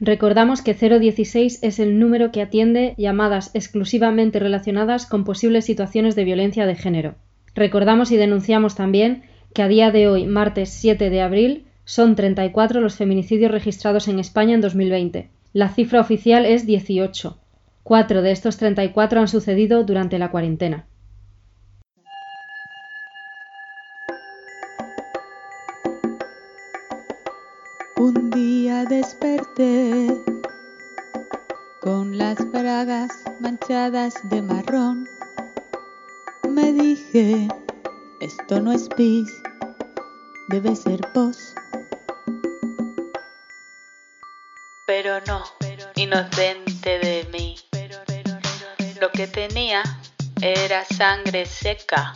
Recordamos que 016 es el número que atiende llamadas exclusivamente relacionadas con posibles situaciones de violencia de género. Recordamos y denunciamos también que a día de hoy, martes 7 de abril, son 34 los feminicidios registrados en España en 2020. La cifra oficial es 18. Cuatro de estos 34 han sucedido durante la cuarentena. Desperté con las bragas manchadas de marrón. Me dije, esto no es pis, debe ser pos. Pero no, inocente de mí. Lo que tenía era sangre seca.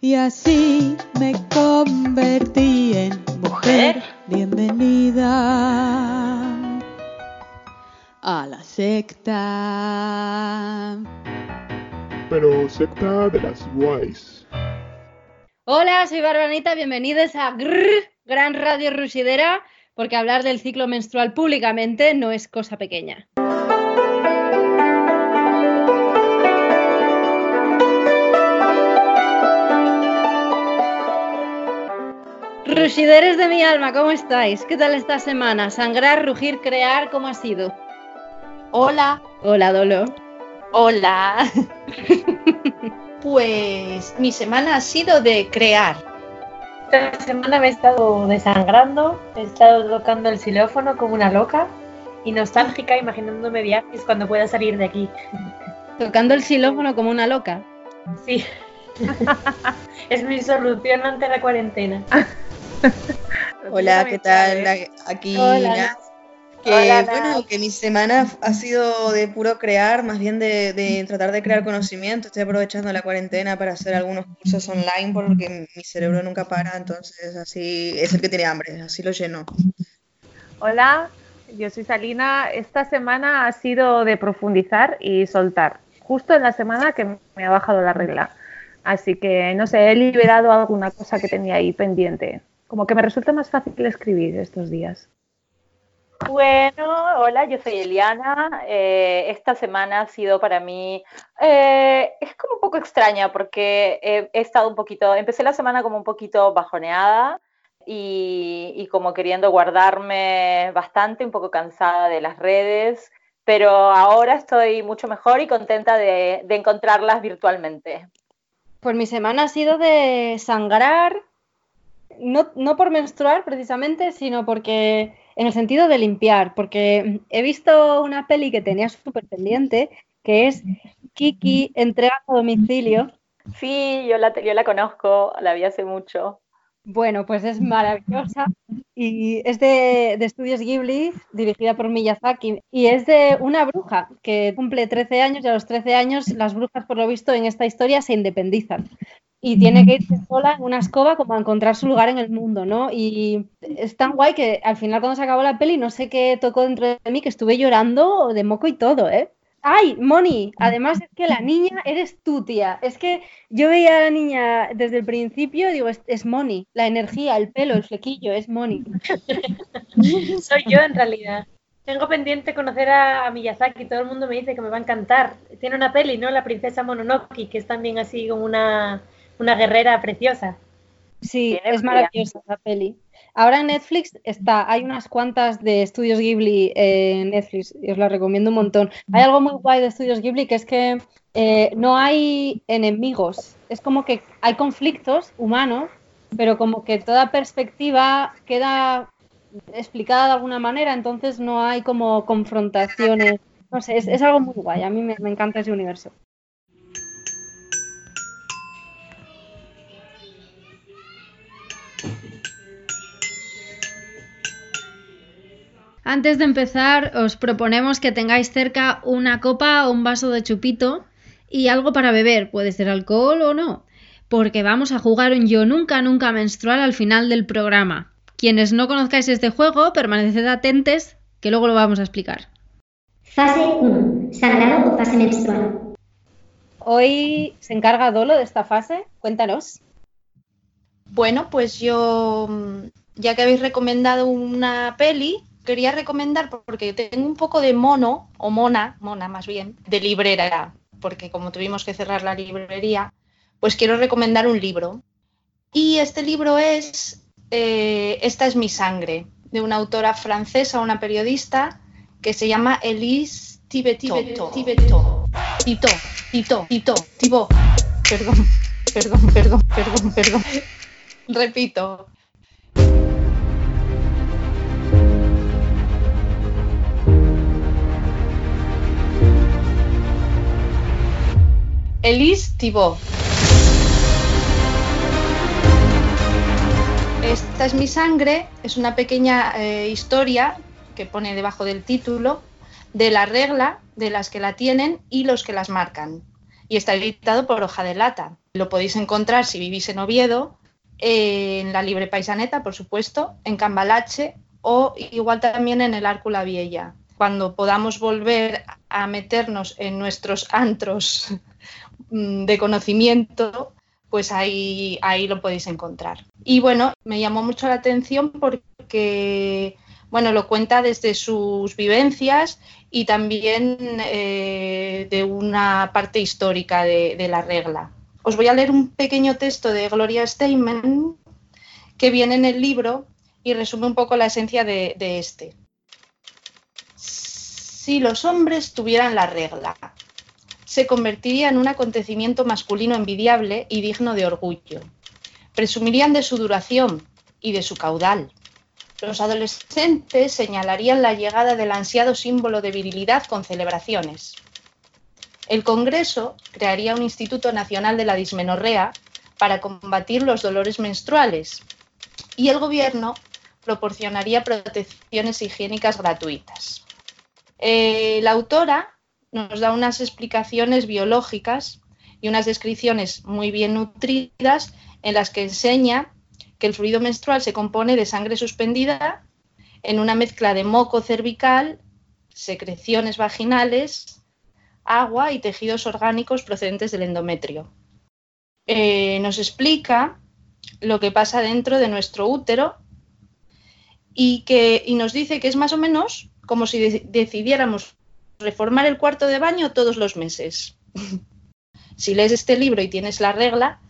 Y así me convertí en mujer. Bienvenida a la secta. Pero secta de las guays. Hola, soy Barbanita, bienvenidos a Grrr, Gran Radio Rusidera, porque hablar del ciclo menstrual públicamente no es cosa pequeña. Rusideres de mi alma, ¿cómo estáis? ¿Qué tal esta semana? Sangrar, rugir, crear, ¿cómo ha sido? Hola, Hola, Dolo. hola. pues mi semana ha sido de crear. Esta semana me he estado desangrando, he estado tocando el xilófono como una loca y nostálgica imaginándome viajes cuando pueda salir de aquí. Tocando el xilófono como una loca. Sí. es mi solución ante la cuarentena. Hola, ¿qué tal? Aquí Hola. Que Hola, bueno, que mi semana ha sido de puro crear, más bien de, de tratar de crear conocimiento. Estoy aprovechando la cuarentena para hacer algunos cursos online porque mi cerebro nunca para, entonces así es el que tiene hambre, así lo lleno. Hola, yo soy Salina. Esta semana ha sido de profundizar y soltar, justo en la semana que me ha bajado la regla. Así que, no sé, he liberado alguna cosa que tenía ahí pendiente. Como que me resulta más fácil escribir estos días. Bueno, hola, yo soy Eliana. Eh, esta semana ha sido para mí, eh, es como un poco extraña porque he, he estado un poquito, empecé la semana como un poquito bajoneada y, y como queriendo guardarme bastante, un poco cansada de las redes, pero ahora estoy mucho mejor y contenta de, de encontrarlas virtualmente. Pues mi semana ha sido de sangrar, no, no por menstruar precisamente, sino porque en el sentido de limpiar, porque he visto una peli que tenía súper pendiente, que es Kiki entrega a domicilio. Sí, yo la, yo la conozco, la vi hace mucho. Bueno, pues es maravillosa y es de, de Estudios Ghibli, dirigida por Miyazaki, y es de una bruja que cumple 13 años y a los 13 años las brujas, por lo visto, en esta historia se independizan y tiene que irse sola en una escoba como a encontrar su lugar en el mundo, ¿no? Y es tan guay que al final cuando se acabó la peli no sé qué tocó dentro de mí que estuve llorando de moco y todo, ¿eh? ¡Ay, Moni! Además es que la niña eres tú, tía. Es que yo veía a la niña desde el principio y digo, es, es Moni. La energía, el pelo, el flequillo, es Moni. Soy yo en realidad. Tengo pendiente conocer a, a Miyazaki, todo el mundo me dice que me va a encantar. Tiene una peli, ¿no? La princesa Mononoke, que es también así como una, una guerrera preciosa. Sí, es maravillosa la peli. Ahora en Netflix está, hay unas cuantas de Estudios Ghibli en Netflix y os la recomiendo un montón. Hay algo muy guay de Estudios Ghibli que es que eh, no hay enemigos, es como que hay conflictos humanos, pero como que toda perspectiva queda explicada de alguna manera, entonces no hay como confrontaciones. No sé, es, es algo muy guay, a mí me, me encanta ese universo. Antes de empezar, os proponemos que tengáis cerca una copa o un vaso de chupito y algo para beber, puede ser alcohol o no, porque vamos a jugar un yo nunca nunca menstrual al final del programa. Quienes no conozcáis este juego, permaneced atentos, que luego lo vamos a explicar. Fase 1. Sangrado o fase menstrual. Hoy se encarga Dolo de esta fase, cuéntanos. Bueno, pues yo, mm, ya que habéis recomendado una peli, quería recomendar porque tengo un poco de mono, o mona, mona más bien, de librera, porque como tuvimos que cerrar la librería, pues quiero recomendar un libro. Y este libro es eh, Esta es mi sangre, de una autora francesa, una periodista, que se llama Elise Tibeto. Tibeto. Tito, Tito, Tito, Tibo. Perdón, perdón, perdón, perdón, perdón. Repito. Elise Thibault. Esta es mi sangre, es una pequeña eh, historia que pone debajo del título de la regla de las que la tienen y los que las marcan. Y está editado por Hoja de Lata. Lo podéis encontrar si vivís en Oviedo, en la Libre Paisaneta, por supuesto, en Cambalache o igual también en el Árcula Vieja. Cuando podamos volver a meternos en nuestros antros de conocimiento, pues ahí, ahí lo podéis encontrar. Y bueno, me llamó mucho la atención porque, bueno, lo cuenta desde sus vivencias y también eh, de una parte histórica de, la regla. Os voy a leer un pequeño texto de Gloria Steinem que viene en el libro y resume un poco la esencia de este. Si los hombres tuvieran la regla, se convertiría en un acontecimiento masculino envidiable y digno de orgullo. Presumirían de su duración y de su caudal. Los adolescentes señalarían la llegada del ansiado símbolo de virilidad con celebraciones. El Congreso crearía un Instituto Nacional de la Dismenorrea para combatir los dolores menstruales y el Gobierno proporcionaría protecciones higiénicas gratuitas. Eh, la autora nos da unas explicaciones biológicas y unas descripciones muy bien nutridas en las que enseña que el fluido menstrual se compone de sangre suspendida en una mezcla de moco cervical, secreciones vaginales, agua y tejidos orgánicos procedentes del endometrio. Eh, nos explica lo que pasa dentro de nuestro útero y, que, y nos dice que es más o menos como si decidiéramos reformar el cuarto de baño todos los meses. si lees este libro y tienes la regla,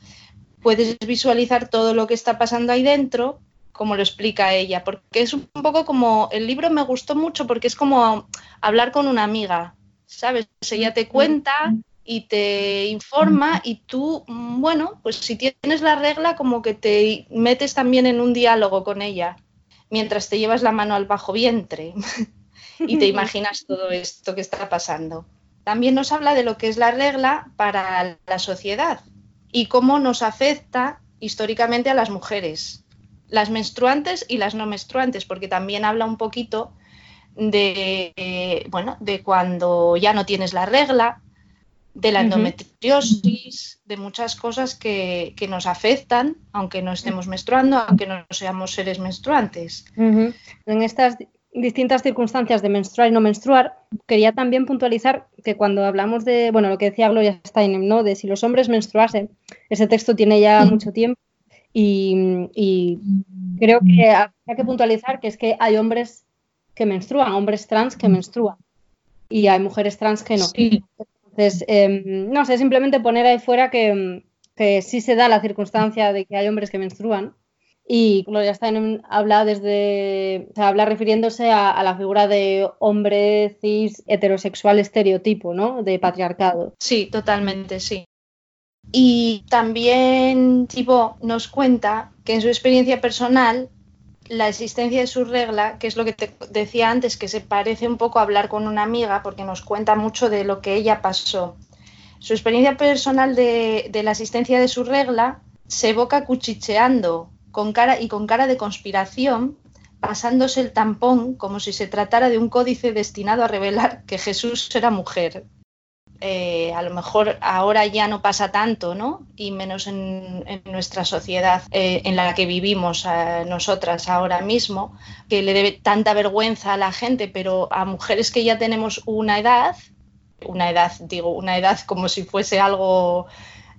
puedes visualizar todo lo que está pasando ahí dentro, como lo explica ella, porque es un poco como, el libro me gustó mucho porque es como hablar con una amiga, ¿sabes? Ella te cuenta y te informa y tú, bueno, pues si tienes la regla, como que te metes también en un diálogo con ella, mientras te llevas la mano al bajo vientre. y te imaginas todo esto que está pasando. También nos habla de lo que es la regla para la sociedad y cómo nos afecta históricamente a las mujeres, las menstruantes y las no menstruantes, porque también habla un poquito de, bueno, de cuando ya no tienes la regla, de la endometriosis, de muchas cosas que, nos afectan, aunque no estemos menstruando, aunque no seamos seres menstruantes. En estas distintas circunstancias de menstruar y no menstruar, quería también puntualizar que cuando hablamos de, bueno, lo que decía Gloria Steinem, ¿no? De si los hombres menstruasen, ese texto tiene ya mucho tiempo y, creo que hay que puntualizar que es que hay hombres que menstruan, hombres trans que menstruan y hay mujeres trans que no. Entonces, em, no sé, simplemente poner ahí fuera que, que sí se da la circunstancia de que hay hombres que menstruan y Gloria Steinem habla desde, o habla refiriéndose a, la figura de hombre cis heterosexual estereotipo, ¿no? De patriarcado. Sí, totalmente, sí. Y también tipo nos cuenta que en su experiencia personal la existencia de su regla, que es lo que te decía antes, que se parece un poco a hablar con una amiga, porque nos cuenta mucho de lo que ella pasó. Su experiencia personal de, de la existencia de su regla se evoca cuchicheando con cara y con cara de conspiración, pasándose el tampón como si se tratara de un códice destinado a revelar que Jesús era mujer. Eh, a lo mejor ahora ya no pasa tanto, ¿no? Y menos en, nuestra sociedad eh, en la que vivimos nosotras ahora mismo, que le debe tanta vergüenza a la gente, pero a mujeres que ya tenemos una edad, una edad, digo, una edad como si fuese algo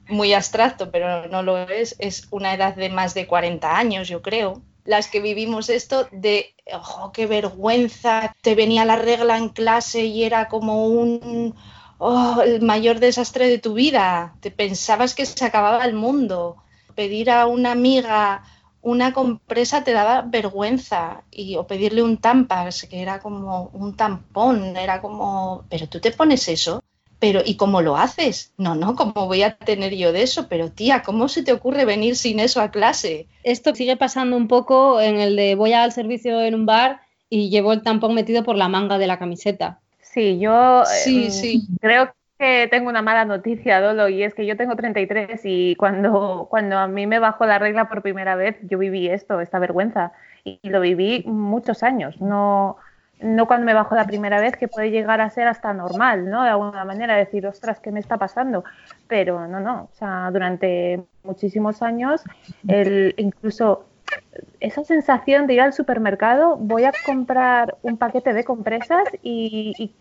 muy abstracto, pero no lo es, es una edad de más de 40 años, yo creo. las que vivimos esto de, ojo, qué vergüenza, te venía la regla en clase y era como un, oh, el mayor desastre de tu vida, te pensabas que se acababa el mundo, pedir a una amiga una compresa te daba vergüenza y o pedirle un tampax que era como un tampón, era como, pero tú te pones eso pero ¿y cómo lo haces? No, no, ¿cómo voy a tener yo de eso? Pero tía, ¿cómo se te ocurre venir sin eso a clase? Esto sigue pasando un poco en el de voy al servicio en un bar y llevo el tampón metido por la manga de la camiseta. Sí, yo Sí, eh, sí. creo que tengo una mala noticia, Dolo, y es que yo tengo 33 y cuando, cuando a mí me bajó la regla por primera vez, yo viví esto, esta vergüenza, y lo viví muchos años. No, no cuando me bajó la primera vez, que puede llegar a ser hasta normal, ¿no? De alguna manera, decir, ostras, ¿qué me está pasando? Pero no, no, o sea, durante muchísimos años, el, incluso esa sensación de ir al supermercado, voy a comprar un paquete de compresas y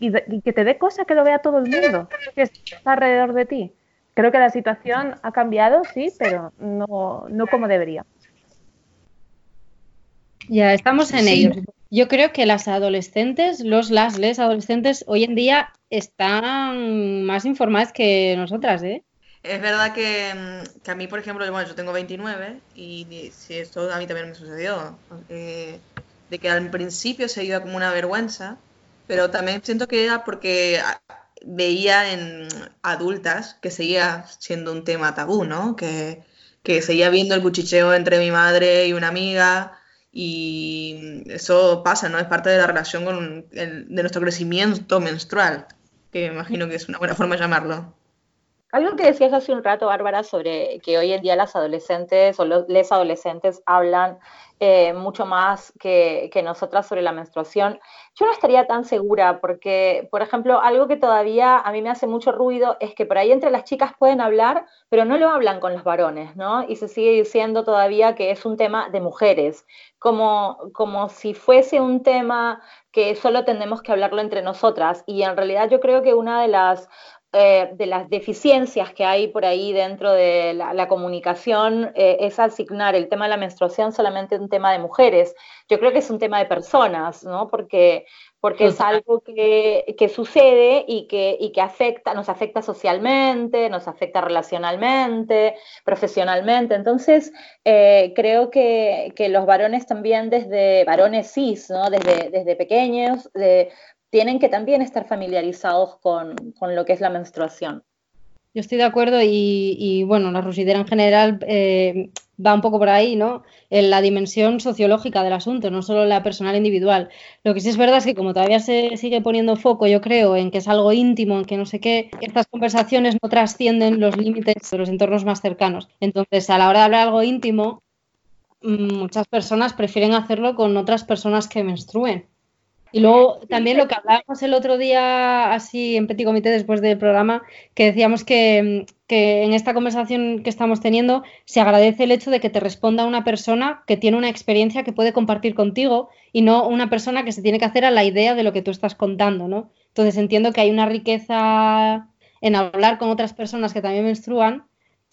que te dé cosa que lo vea todo el mundo, que está alrededor de ti. Creo que la situación ha cambiado, sí, pero no, no como debería. Ya estamos en Sí. ello. Yo creo que las adolescentes, los las les adolescentes hoy en día están más informadas que nosotras, ¿eh? Es verdad que, mm, que a mí, por ejemplo, bueno, yo tengo 29 y sí, esto a mí también me sucedió. eh, de que al principio se iba como una vergüenza, pero también siento que era porque ah, veía en adultas que seguía siendo un tema tabú, ¿no? Que, que seguía viendo el cuchicheo entre mi madre y una amiga y eso pasa, ¿no? Es parte de la relación con el- de nuestro crecimiento menstrual, que me imagino que es una buena forma de llamarlo. Algo que decías hace un rato, Bárbara, sobre que hoy en día las adolescentes o los les adolescentes hablan eh, mucho más que, que nosotras sobre la menstruación. Yo no estaría tan segura porque, por ejemplo, algo que todavía a mí me hace mucho ruido es que por ahí entre las chicas pueden hablar, pero no lo hablan con los varones, ¿no? Y se sigue diciendo todavía que es un tema de mujeres, como, como si fuese un tema que solo tenemos que hablarlo entre nosotras. Y en realidad yo creo que una de las eh, de las deficiencias que hay por ahí dentro de la, la comunicación eh, es asignar el tema de la menstruación solamente un tema de mujeres. Yo creo que es un tema de personas, ¿no? Porque, porque es algo que, que sucede y que, y que afecta, nos afecta socialmente, nos afecta relacionalmente, profesionalmente. Entonces, eh, creo que, que los varones también desde, varones cis, ¿no? Desde, desde pequeños, de, tienen que también estar familiarizados con, con, lo que es la menstruación. Yo estoy de acuerdo y, y bueno, la rusidera en general eh, va un poco por ahí, ¿no? En la dimensión sociológica del asunto, no solo la personal individual. Lo que sí es verdad es que como todavía se sigue poniendo foco, yo creo, en que es algo íntimo, en que no sé qué, estas conversaciones no trascienden los límites de los entornos más cercanos. Entonces, a la hora de hablar algo íntimo, muchas personas prefieren hacerlo con otras personas que menstruen. Y luego también lo que hablábamos el otro día, así en Petit Comité después del programa, que decíamos que, que, en esta conversación que estamos teniendo se agradece el hecho de que te responda una persona que tiene una experiencia que puede compartir contigo y no una persona que se tiene que hacer a la idea de lo que tú estás contando, ¿no? Entonces entiendo que hay una riqueza en hablar con otras personas que también menstruan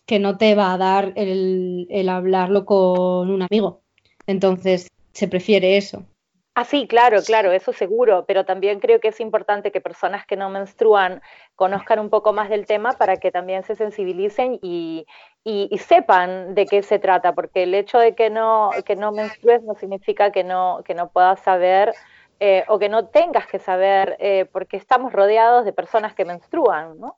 que no te va a dar el, el hablarlo con un amigo. Entonces se prefiere eso. Ah, sí, claro, claro, eso seguro, pero también creo que es importante que personas que no menstruan conozcan un poco más del tema para que también se sensibilicen y, y, y sepan de qué se trata, porque el hecho de que no, que no menstrues no significa que no, que no puedas saber eh, o que no tengas que saber, eh, porque estamos rodeados de personas que menstruan, ¿no?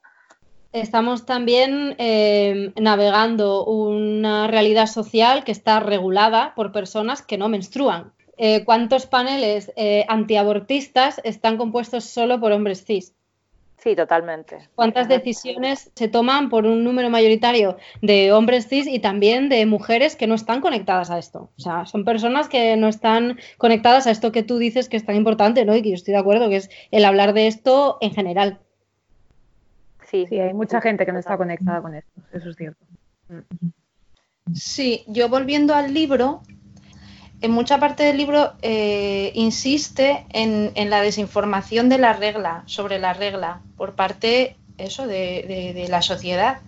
Estamos también eh, navegando una realidad social que está regulada por personas que no menstruan. Eh, ¿cuántos paneles eh, antiabortistas están compuestos solo por hombres cis? Sí, totalmente. ¿Cuántas decisiones se toman por un número mayoritario de hombres cis y también de mujeres que no están conectadas a esto? O sea, son personas que no están conectadas a esto que tú dices que es tan importante, ¿no? Y que yo estoy de acuerdo, que es el hablar de esto en general. Sí, sí hay mucha gente que no está conectada con esto, eso es cierto. Sí, yo volviendo al libro, en mucha parte del libro eh, insiste en, la desinformación de la regla, sobre la regla, por parte eso, de, la sociedad,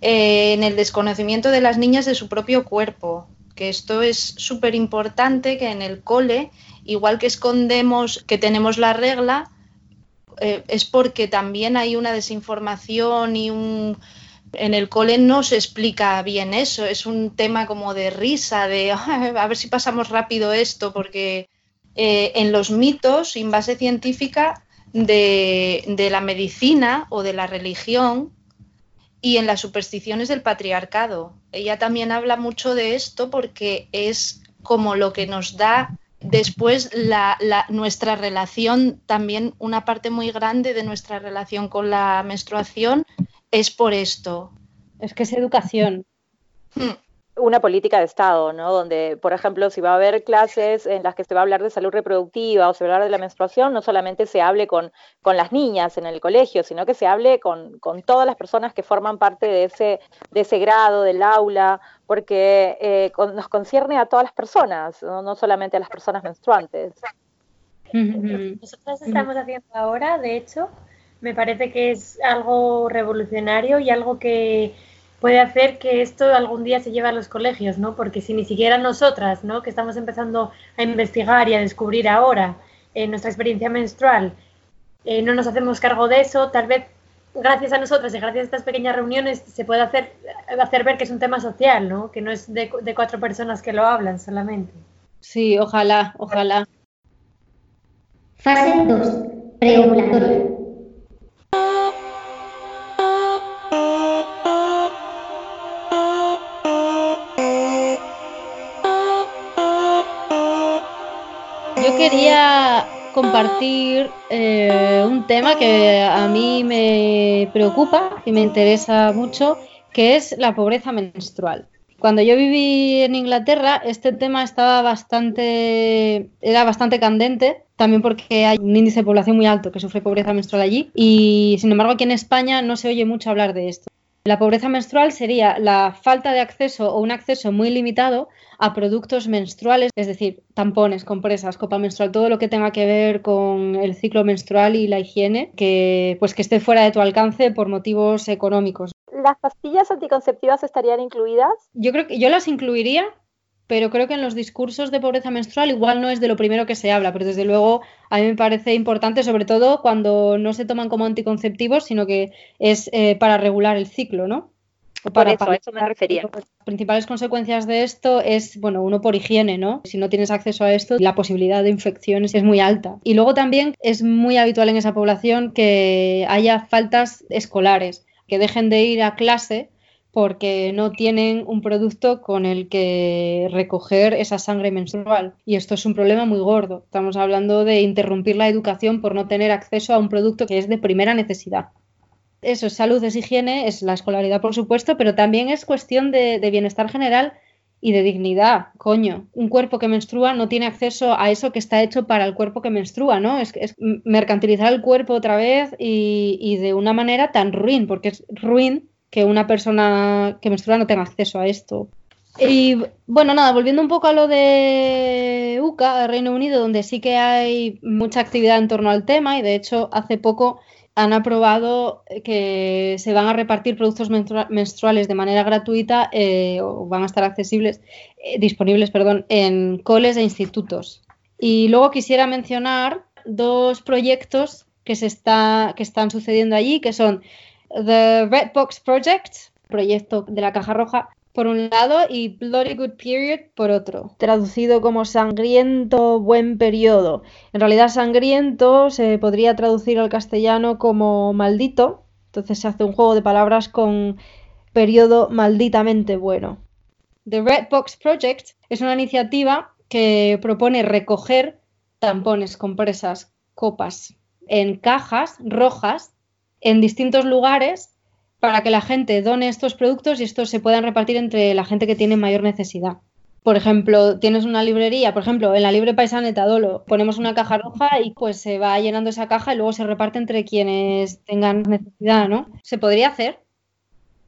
eh, en el desconocimiento de las niñas de su propio cuerpo, que esto es súper importante que en el cole, igual que escondemos que tenemos la regla, eh, es porque también hay una desinformación y un... En el cole no se explica bien eso, es un tema como de risa, de a ver si pasamos rápido esto, porque eh, en los mitos sin base científica de, de la medicina o de la religión y en las supersticiones del patriarcado. Ella también habla mucho de esto porque es como lo que nos da después la, la- nuestra relación, también una parte muy grande de nuestra relación con la menstruación es por esto. Es que es educación. una política de Estado, ¿no? Donde, por ejemplo, si va a haber clases en las que se va a hablar de salud reproductiva o se va a hablar de la menstruación, no solamente se hable con, con las niñas en el colegio, sino que se hable con, con todas las personas que forman parte de ese, de ese grado, del aula, porque eh, con- nos concierne a todas las personas, no, no solamente a las personas menstruantes. Nosotras estamos haciendo ahora, de hecho, me parece que es algo revolucionario y algo que puede hacer que esto algún día se lleve a los colegios, ¿no? Porque si ni siquiera nosotras, ¿no? Que estamos empezando a investigar y a descubrir ahora eh, nuestra experiencia menstrual, eh, no nos hacemos cargo de eso, tal vez gracias a nosotras y gracias a estas pequeñas reuniones se puede hacer, hacer ver que es un tema social, ¿no? Que no es de, de cuatro personas que lo hablan solamente. Sí, ojalá, ojalá. Fase 2. Preovulatoria. Quería compartir eh, un tema que a mí me preocupa y me interesa mucho, que es la pobreza menstrual. Cuando yo viví en Inglaterra, este tema estaba bastante, era bastante candente, también porque hay un índice de población muy alto que sufre pobreza menstrual allí, y sin embargo aquí en España no se oye mucho hablar de esto. La pobreza menstrual sería la falta de acceso o un acceso muy limitado a productos menstruales, es decir, tampones, compresas, copa menstrual, todo lo que tenga que ver con el ciclo menstrual y la higiene, que pues que esté fuera de tu alcance por motivos económicos. ¿Las pastillas anticonceptivas estarían incluidas? Yo creo que yo las incluiría, pero creo que en los discursos de pobreza menstrual igual no es de lo primero que se habla, pero desde luego a mí me parece importante, sobre todo cuando no se toman como anticonceptivos, sino que es eh, para regular el ciclo, ¿no? O Por eso, a paliar eso me refería. Las principales consecuencias de esto es, bueno, uno por higiene, ¿no? Si no tienes acceso a esto, la posibilidad de infecciones es muy alta. Y luego también es muy habitual en esa población que haya faltas escolares, que dejen de ir a clase porque no tienen un producto con el que recoger esa sangre menstrual. Y esto es un problema muy gordo. Estamos hablando de interrumpir la educación por no tener acceso a un producto que es de primera necesidad. Eso es salud, es higiene, es la escolaridad, por supuesto, pero también es cuestión de, bienestar general y de dignidad. Coño, un cuerpo que menstrua no tiene acceso a eso que está hecho para el cuerpo que menstrua, ¿no? Es, es mercantilizar el cuerpo otra vez y, y de una manera tan ruin, porque es ruin que una persona que menstrua no tenga acceso a esto. Y bueno, nada, volviendo un poco a lo de UCA, Reino Unido, donde sí que hay mucha actividad en torno al tema y de hecho hace poco han aprobado que se van a repartir productos menstrua- menstruales de manera gratuita eh, o van a estar accesibles, eh, disponibles, perdón, en coles e institutos. Y luego quisiera mencionar dos proyectos que, se está, que están sucediendo allí, que son The Red Box Project, proyecto de la Caja Roja, por un lado, y Bloody Good Period por otro, traducido como sangriento buen periodo. En realidad, sangriento se podría traducir al castellano como maldito, entonces se hace un juego de palabras con periodo malditamente bueno. The Red Box Project es una iniciativa que propone recoger tampones, compresas, copas en cajas rojas en distintos lugares para que la gente done estos productos y estos se puedan repartir entre la gente que tiene mayor necesidad. Por ejemplo, tienes una librería, por ejemplo, en la libre Paisaneta Dolo, ponemos una caja roja y pues se va llenando esa caja y luego se reparte entre quienes tengan necesidad, ¿no? ¿Se podría hacer?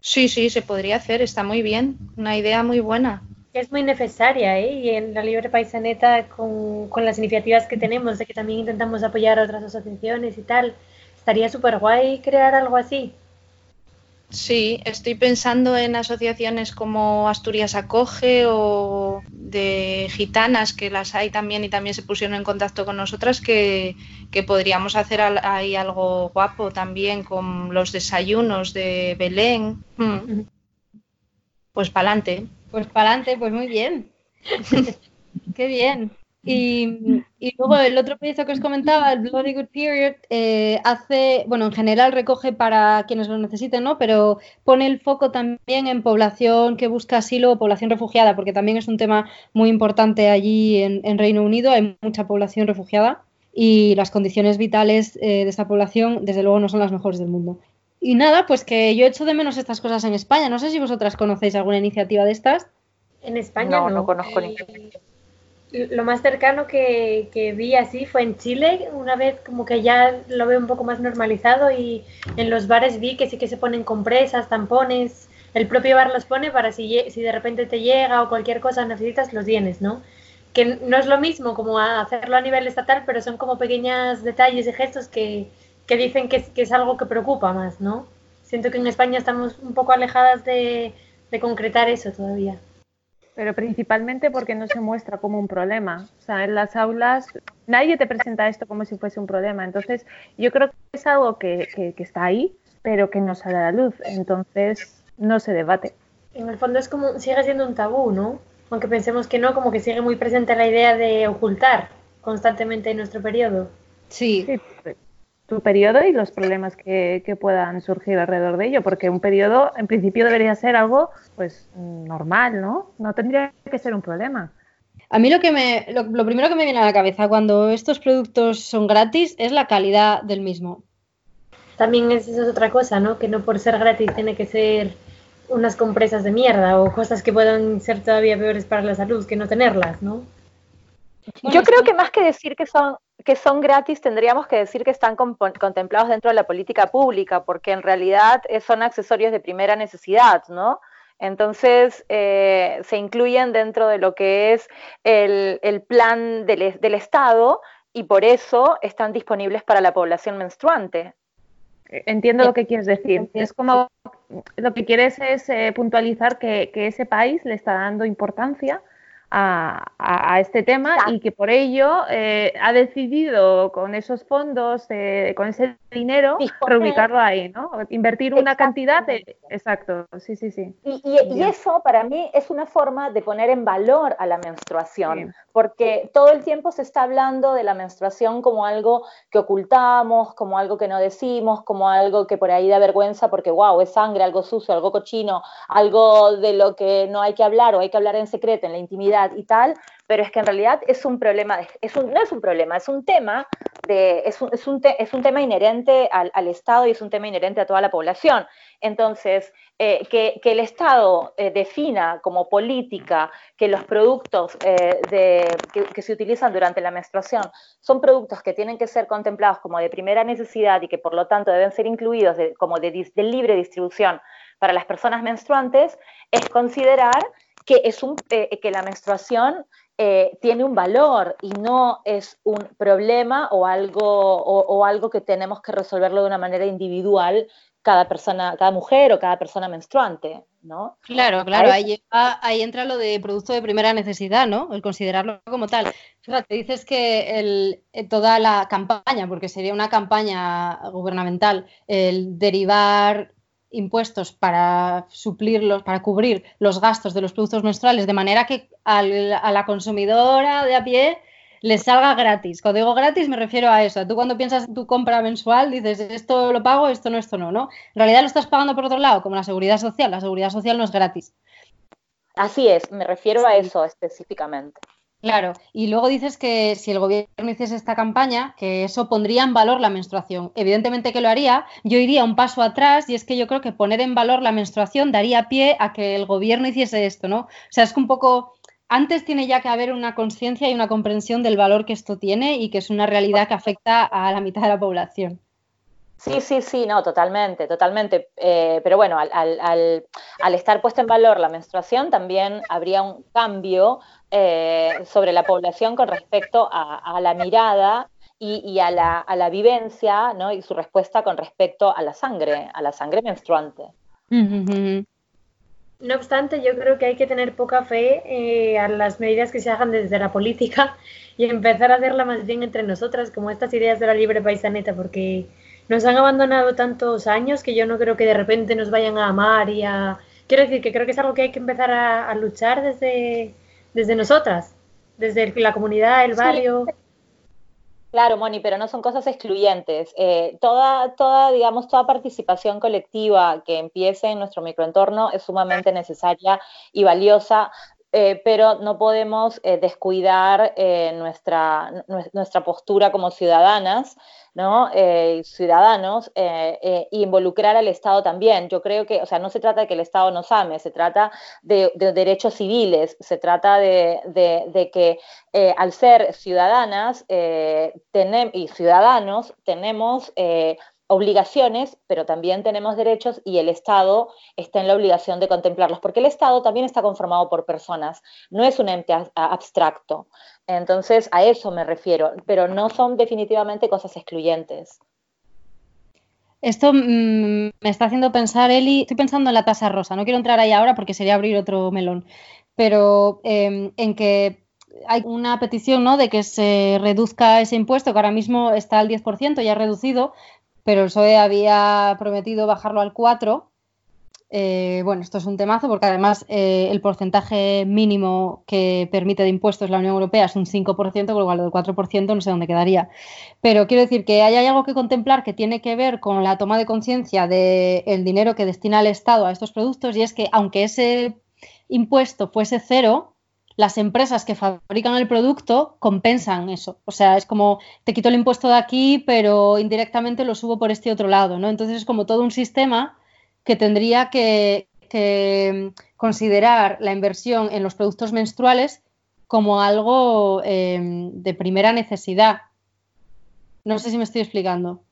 Sí, sí, se podría hacer, está muy bien, una idea muy buena. Es muy necesaria, ¿eh? Y en la Libre Paisaneta, con, con las iniciativas que tenemos, de que también intentamos apoyar a otras asociaciones y tal, estaría súper guay crear algo así. Sí, estoy pensando en asociaciones como Asturias Acoge o de gitanas, que las hay también y también se pusieron en contacto con nosotras, que, que podríamos hacer al- ahí algo guapo también con los desayunos de Belén. Mm. Pues para adelante. Pues para adelante, pues muy bien. Qué bien. Y, y luego el otro proyecto que os comentaba, el Bloody Good Period, eh, hace, bueno, en general recoge para quienes lo necesiten, ¿no? Pero pone el foco también en población que busca asilo o población refugiada, porque también es un tema muy importante allí en, en Reino Unido, hay mucha población refugiada y las condiciones vitales eh, de esta población, desde luego, no son las mejores del mundo. Y nada, pues que yo echo de menos estas cosas en España. No sé si vosotras conocéis alguna iniciativa de estas. En España No, no. no conozco Eh, ninguna. Lo más cercano que, vi así fue en Chile, una vez como que ya lo veo un poco más normalizado y en los bares vi que sí que se ponen compresas, tampones, el propio bar los pone para si, si de repente te llega o cualquier cosa necesitas, los tienes, ¿no? Que no es lo mismo como hacerlo a nivel estatal, pero son como pequeños detalles y gestos que, que dicen que es, algo que preocupa más, ¿no? Siento que en España estamos un poco alejadas de concretar eso todavía. Pero principalmente porque no se muestra como un problema. O sea, en las aulas nadie te presenta esto como si fuese un problema. Entonces, yo creo que es algo que, que- que está ahí, pero que no sale a la luz. Entonces, no se debate. En el fondo es como, sigue siendo un tabú, ¿no? Aunque pensemos que no, como que sigue muy presente la idea de ocultar constantemente en nuestro periodo. Sí, Sí, tu periodo y los problemas que, que puedan surgir alrededor de ello, porque un periodo en principio debería ser algo pues normal, ¿no? No tendría que ser un problema. A mí lo que me, lo, lo primero que me viene a la cabeza cuando estos productos son gratis es la calidad del mismo. También es, eso es otra cosa, ¿no? Que no por ser gratis tiene que ser unas compresas de mierda o cosas que puedan ser todavía peores para la salud que no tenerlas, ¿no? Bueno, Yo creo sí. que más que decir que son, que son gratis, tendríamos que decir que están contemplados dentro de la política pública, porque en realidad eh, son accesorios de primera necesidad, ¿no? Entonces, eh, se incluyen dentro de lo que es el, el plan del, es- del Estado y por eso están disponibles para la población menstruante. Entiendo lo que quieres decir. Es como lo que quieres es eh, puntualizar que, que ese país le está dando importancia a, a- a este tema y que por ello eh, ha decidido con esos fondos, eh, con ese dinero, Disponer- reubicarlo ahí, ¿no? Invertir una cantidad de... Exacto, sí, sí, sí. Y, y- y Ya. eso para mí es una forma de poner en valor a la menstruación, Sí. porque todo el tiempo se está hablando de la menstruación como algo que ocultamos, como algo que no decimos, como algo que por ahí da vergüenza porque, wow, es sangre, algo sucio, algo cochino, algo de lo que no hay que hablar o hay que hablar en secreto, en la intimidad y tal, pero es que en realidad es un problema, es un- no es un problema, es un tema, de, es, un, es un te- es un tema inherente al, al Estado y es un tema inherente a toda la población. Entonces, eh, que, que el Estado eh, defina como política que los productos eh, de- que, que se utilizan durante la menstruación son productos que tienen que ser contemplados como de primera necesidad y que por lo tanto deben ser incluidos de- como de, de libre distribución para las personas menstruantes, es considerar que, es un, eh, que la menstruación eh, tiene un valor y no es un problema o algo, o, o algo que tenemos que resolverlo de una manera individual cada persona, cada mujer o cada persona menstruante, ¿no? Claro, claro, ahí, lleva- ahí entra lo de producto de primera necesidad, ¿no? El considerarlo como tal. Fíjate, dices que el, eh, toda la campaña, porque sería una campaña gubernamental, el derivar impuestos para suplirlos, para cubrir los gastos de los productos menstruales, de manera que al- a la consumidora de a pie le salga gratis. Cuando digo gratis me refiero a eso. Tú cuando piensas en tu compra mensual dices esto lo pago, esto no, esto no, ¿no? En realidad lo estás pagando por otro lado, como la seguridad social. La seguridad social no es gratis. Así es, me refiero a eso específicamente. Claro, y luego dices que si el gobierno hiciese esta campaña, que eso pondría en valor la menstruación. Evidentemente que lo haría, yo iría un paso atrás y es que yo creo que poner en valor la menstruación daría pie a que el gobierno hiciese esto, ¿no? O sea, es que un poco, antes tiene ya que haber una conciencia y una comprensión del valor que esto tiene y que es una realidad que afecta a la mitad de la población. Sí, sí, sí, no, totalmente, totalmente. Eh, pero bueno, al, al- al- estar puesta en valor la menstruación, también habría un cambio eh, sobre la población con respecto a, la mirada y, y a, la, a la vivencia, ¿no? Y su respuesta con respecto a la sangre, a la sangre menstruante. No obstante, yo creo que hay que tener poca fe eh, a las medidas que se hagan desde la política y empezar a hacerla más bien entre nosotras, como estas ideas de la libre paisaneta, porque nos han abandonado tantos años que yo no creo que de repente nos vayan a amar y a... Quiero decir que creo que es algo que hay que empezar a, a luchar desde, desde nosotras, desde la comunidad, el barrio. Sí. Claro, Moni, pero no son cosas excluyentes. Eh, toda, toda, digamos, toda participación colectiva que empiece en nuestro microentorno es sumamente necesaria y valiosa, eh, pero no podemos eh, descuidar eh, nuestra, nuestra postura como ciudadanas ¿no? Ciudadanos eh, involucrar al Estado también. Yo creo que, o sea, no se trata de que el Estado nos ame, se trata de, de derechos civiles, se trata de, de, que al ser ciudadanas y ciudadanos tenemos obligaciones, pero también tenemos derechos y el Estado está en la obligación de contemplarlos, porque el Estado también está conformado por personas, no es un ente abstracto. Entonces, a eso me refiero, pero no son definitivamente cosas excluyentes. Esto mmm, me está haciendo pensar, Eli, estoy pensando en la tasa rosa, no quiero entrar ahí ahora porque sería abrir otro melón, pero eh, en que hay una petición ¿no? de que se reduzca ese impuesto, que ahora mismo está al 10%, ya reducido, pero el PSOE había prometido bajarlo al 4%. Eh, bueno, esto es un temazo porque además eh, el porcentaje mínimo que permite de impuestos la Unión Europea es un 5%, con lo cual del 4% no sé dónde quedaría. Pero quiero decir que hay, hay algo que contemplar que tiene que ver con la toma de conciencia del dinero que destina el Estado a estos productos y es que aunque ese impuesto fuese cero, las empresas que fabrican el producto compensan eso. O sea, es como te quito el impuesto de aquí, pero indirectamente lo subo por este otro lado, ¿no? Entonces es como todo un sistema que tendría que, que considerar la inversión en los productos menstruales como algo eh, de primera necesidad. No sé si me estoy explicando.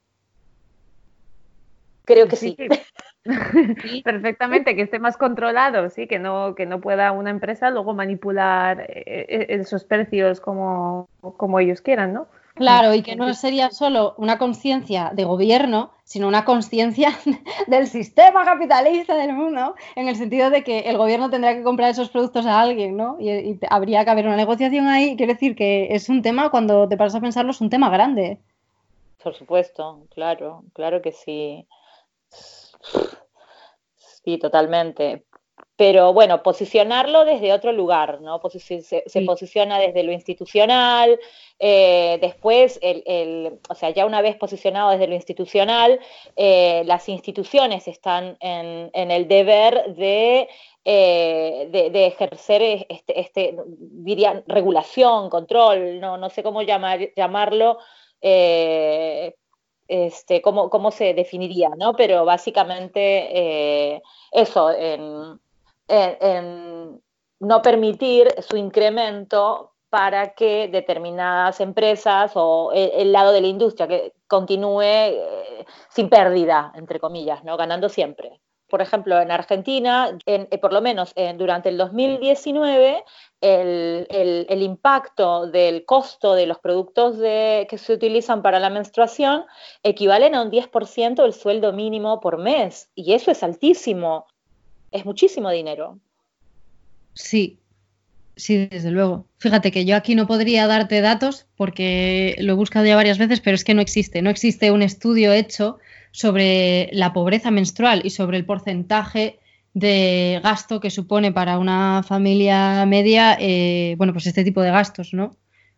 Creo que sí. sí. Perfectamente, que esté más controlado, sí, que no, que no pueda una empresa luego manipular eh, esos precios como, como ellos quieran, ¿no? Claro, y que no sería solo una conciencia de gobierno, sino una conciencia del sistema capitalista del mundo, en el sentido de que el gobierno tendrá que comprar esos productos a alguien, ¿no? Y, y habría que haber una negociación ahí. Quiero decir que es un tema, cuando te paras a pensarlo, es un tema grande. Por supuesto, claro, claro que sí. Sí, totalmente. Pero bueno, posicionarlo desde otro lugar, ¿no? Se, se sí. posiciona desde lo institucional, eh, después, el, el, o sea, ya una vez posicionado desde lo institucional, eh, las instituciones están en, en el deber de, eh, de, de, ejercer este, este, diría, regulación, control, no, no sé cómo llamar, llamarlo, eh, este, cómo, se definiría, ¿no? Pero básicamente eh, eso, en, en, no permitir su incremento para que determinadas empresas o el, el lado de la industria que continúe eh, sin pérdida, entre comillas, ¿no? ganando siempre. Por ejemplo, en Argentina, en, eh, por lo menos en, durante el 2019, el, el, el, impacto del costo de los productos de, que se utilizan para la menstruación equivalen a un 10% del sueldo mínimo por mes. Y eso es altísimo. Es muchísimo dinero. Sí, Sí, desde luego. Fíjate que yo aquí no podría darte datos porque lo he buscado ya varias veces, pero es que no existe. No existe un estudio hecho sobre la pobreza menstrual y sobre el porcentaje de gasto que supone para una familia media, eh, bueno, pues este tipo de gastos, ¿no?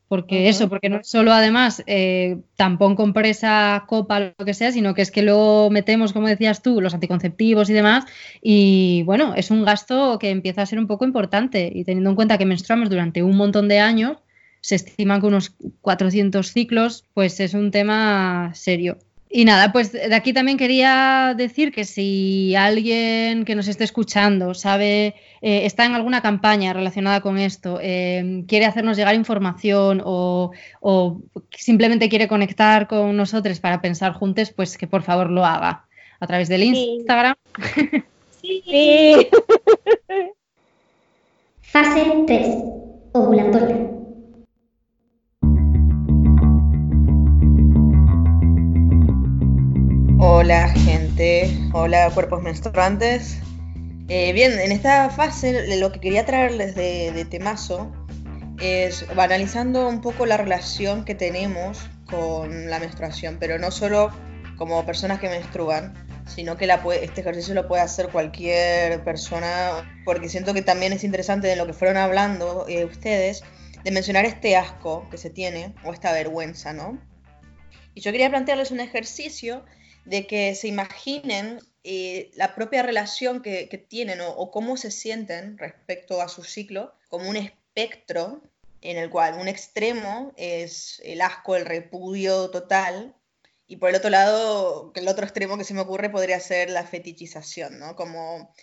Porque uh -huh. eso, porque no solo además eh, tampón compresa, copa, lo que sea, sino que es que luego metemos, como decías tú, los anticonceptivos y demás. Y bueno, es un gasto que empieza a ser un poco importante. Y teniendo en cuenta que menstruamos durante un montón de años, se estiman que unos 400 ciclos, pues es un tema serio. Y nada, pues de aquí también quería decir que si alguien que nos esté escuchando sabe, eh, está en alguna campaña relacionada con esto, eh, quiere hacernos llegar información o, o, simplemente quiere conectar con nosotros para pensar juntos, pues que por favor lo haga a través del sí. Instagram. Sí. sí. Fase 3. Ovulatoria. Hola gente, hola cuerpos menstruantes. Eh, bien, en esta fase lo que quería traerles de, temazo es analizando un poco la relación que tenemos con la menstruación, pero no solo como personas que menstruan, sino que este ejercicio lo puede hacer cualquier persona, porque siento que también es interesante de lo que fueron hablando eh, ustedes, de mencionar este asco que se tiene, o esta vergüenza, ¿no? Y yo quería plantearles un ejercicio de que se imaginen eh, la propia relación que, tienen o, cómo se sienten respecto a su ciclo como un espectro en el cual un extremo es el asco, el repudio total, y por el otro lado, el otro extremo que se me ocurre podría ser la fetichización, ¿no? Como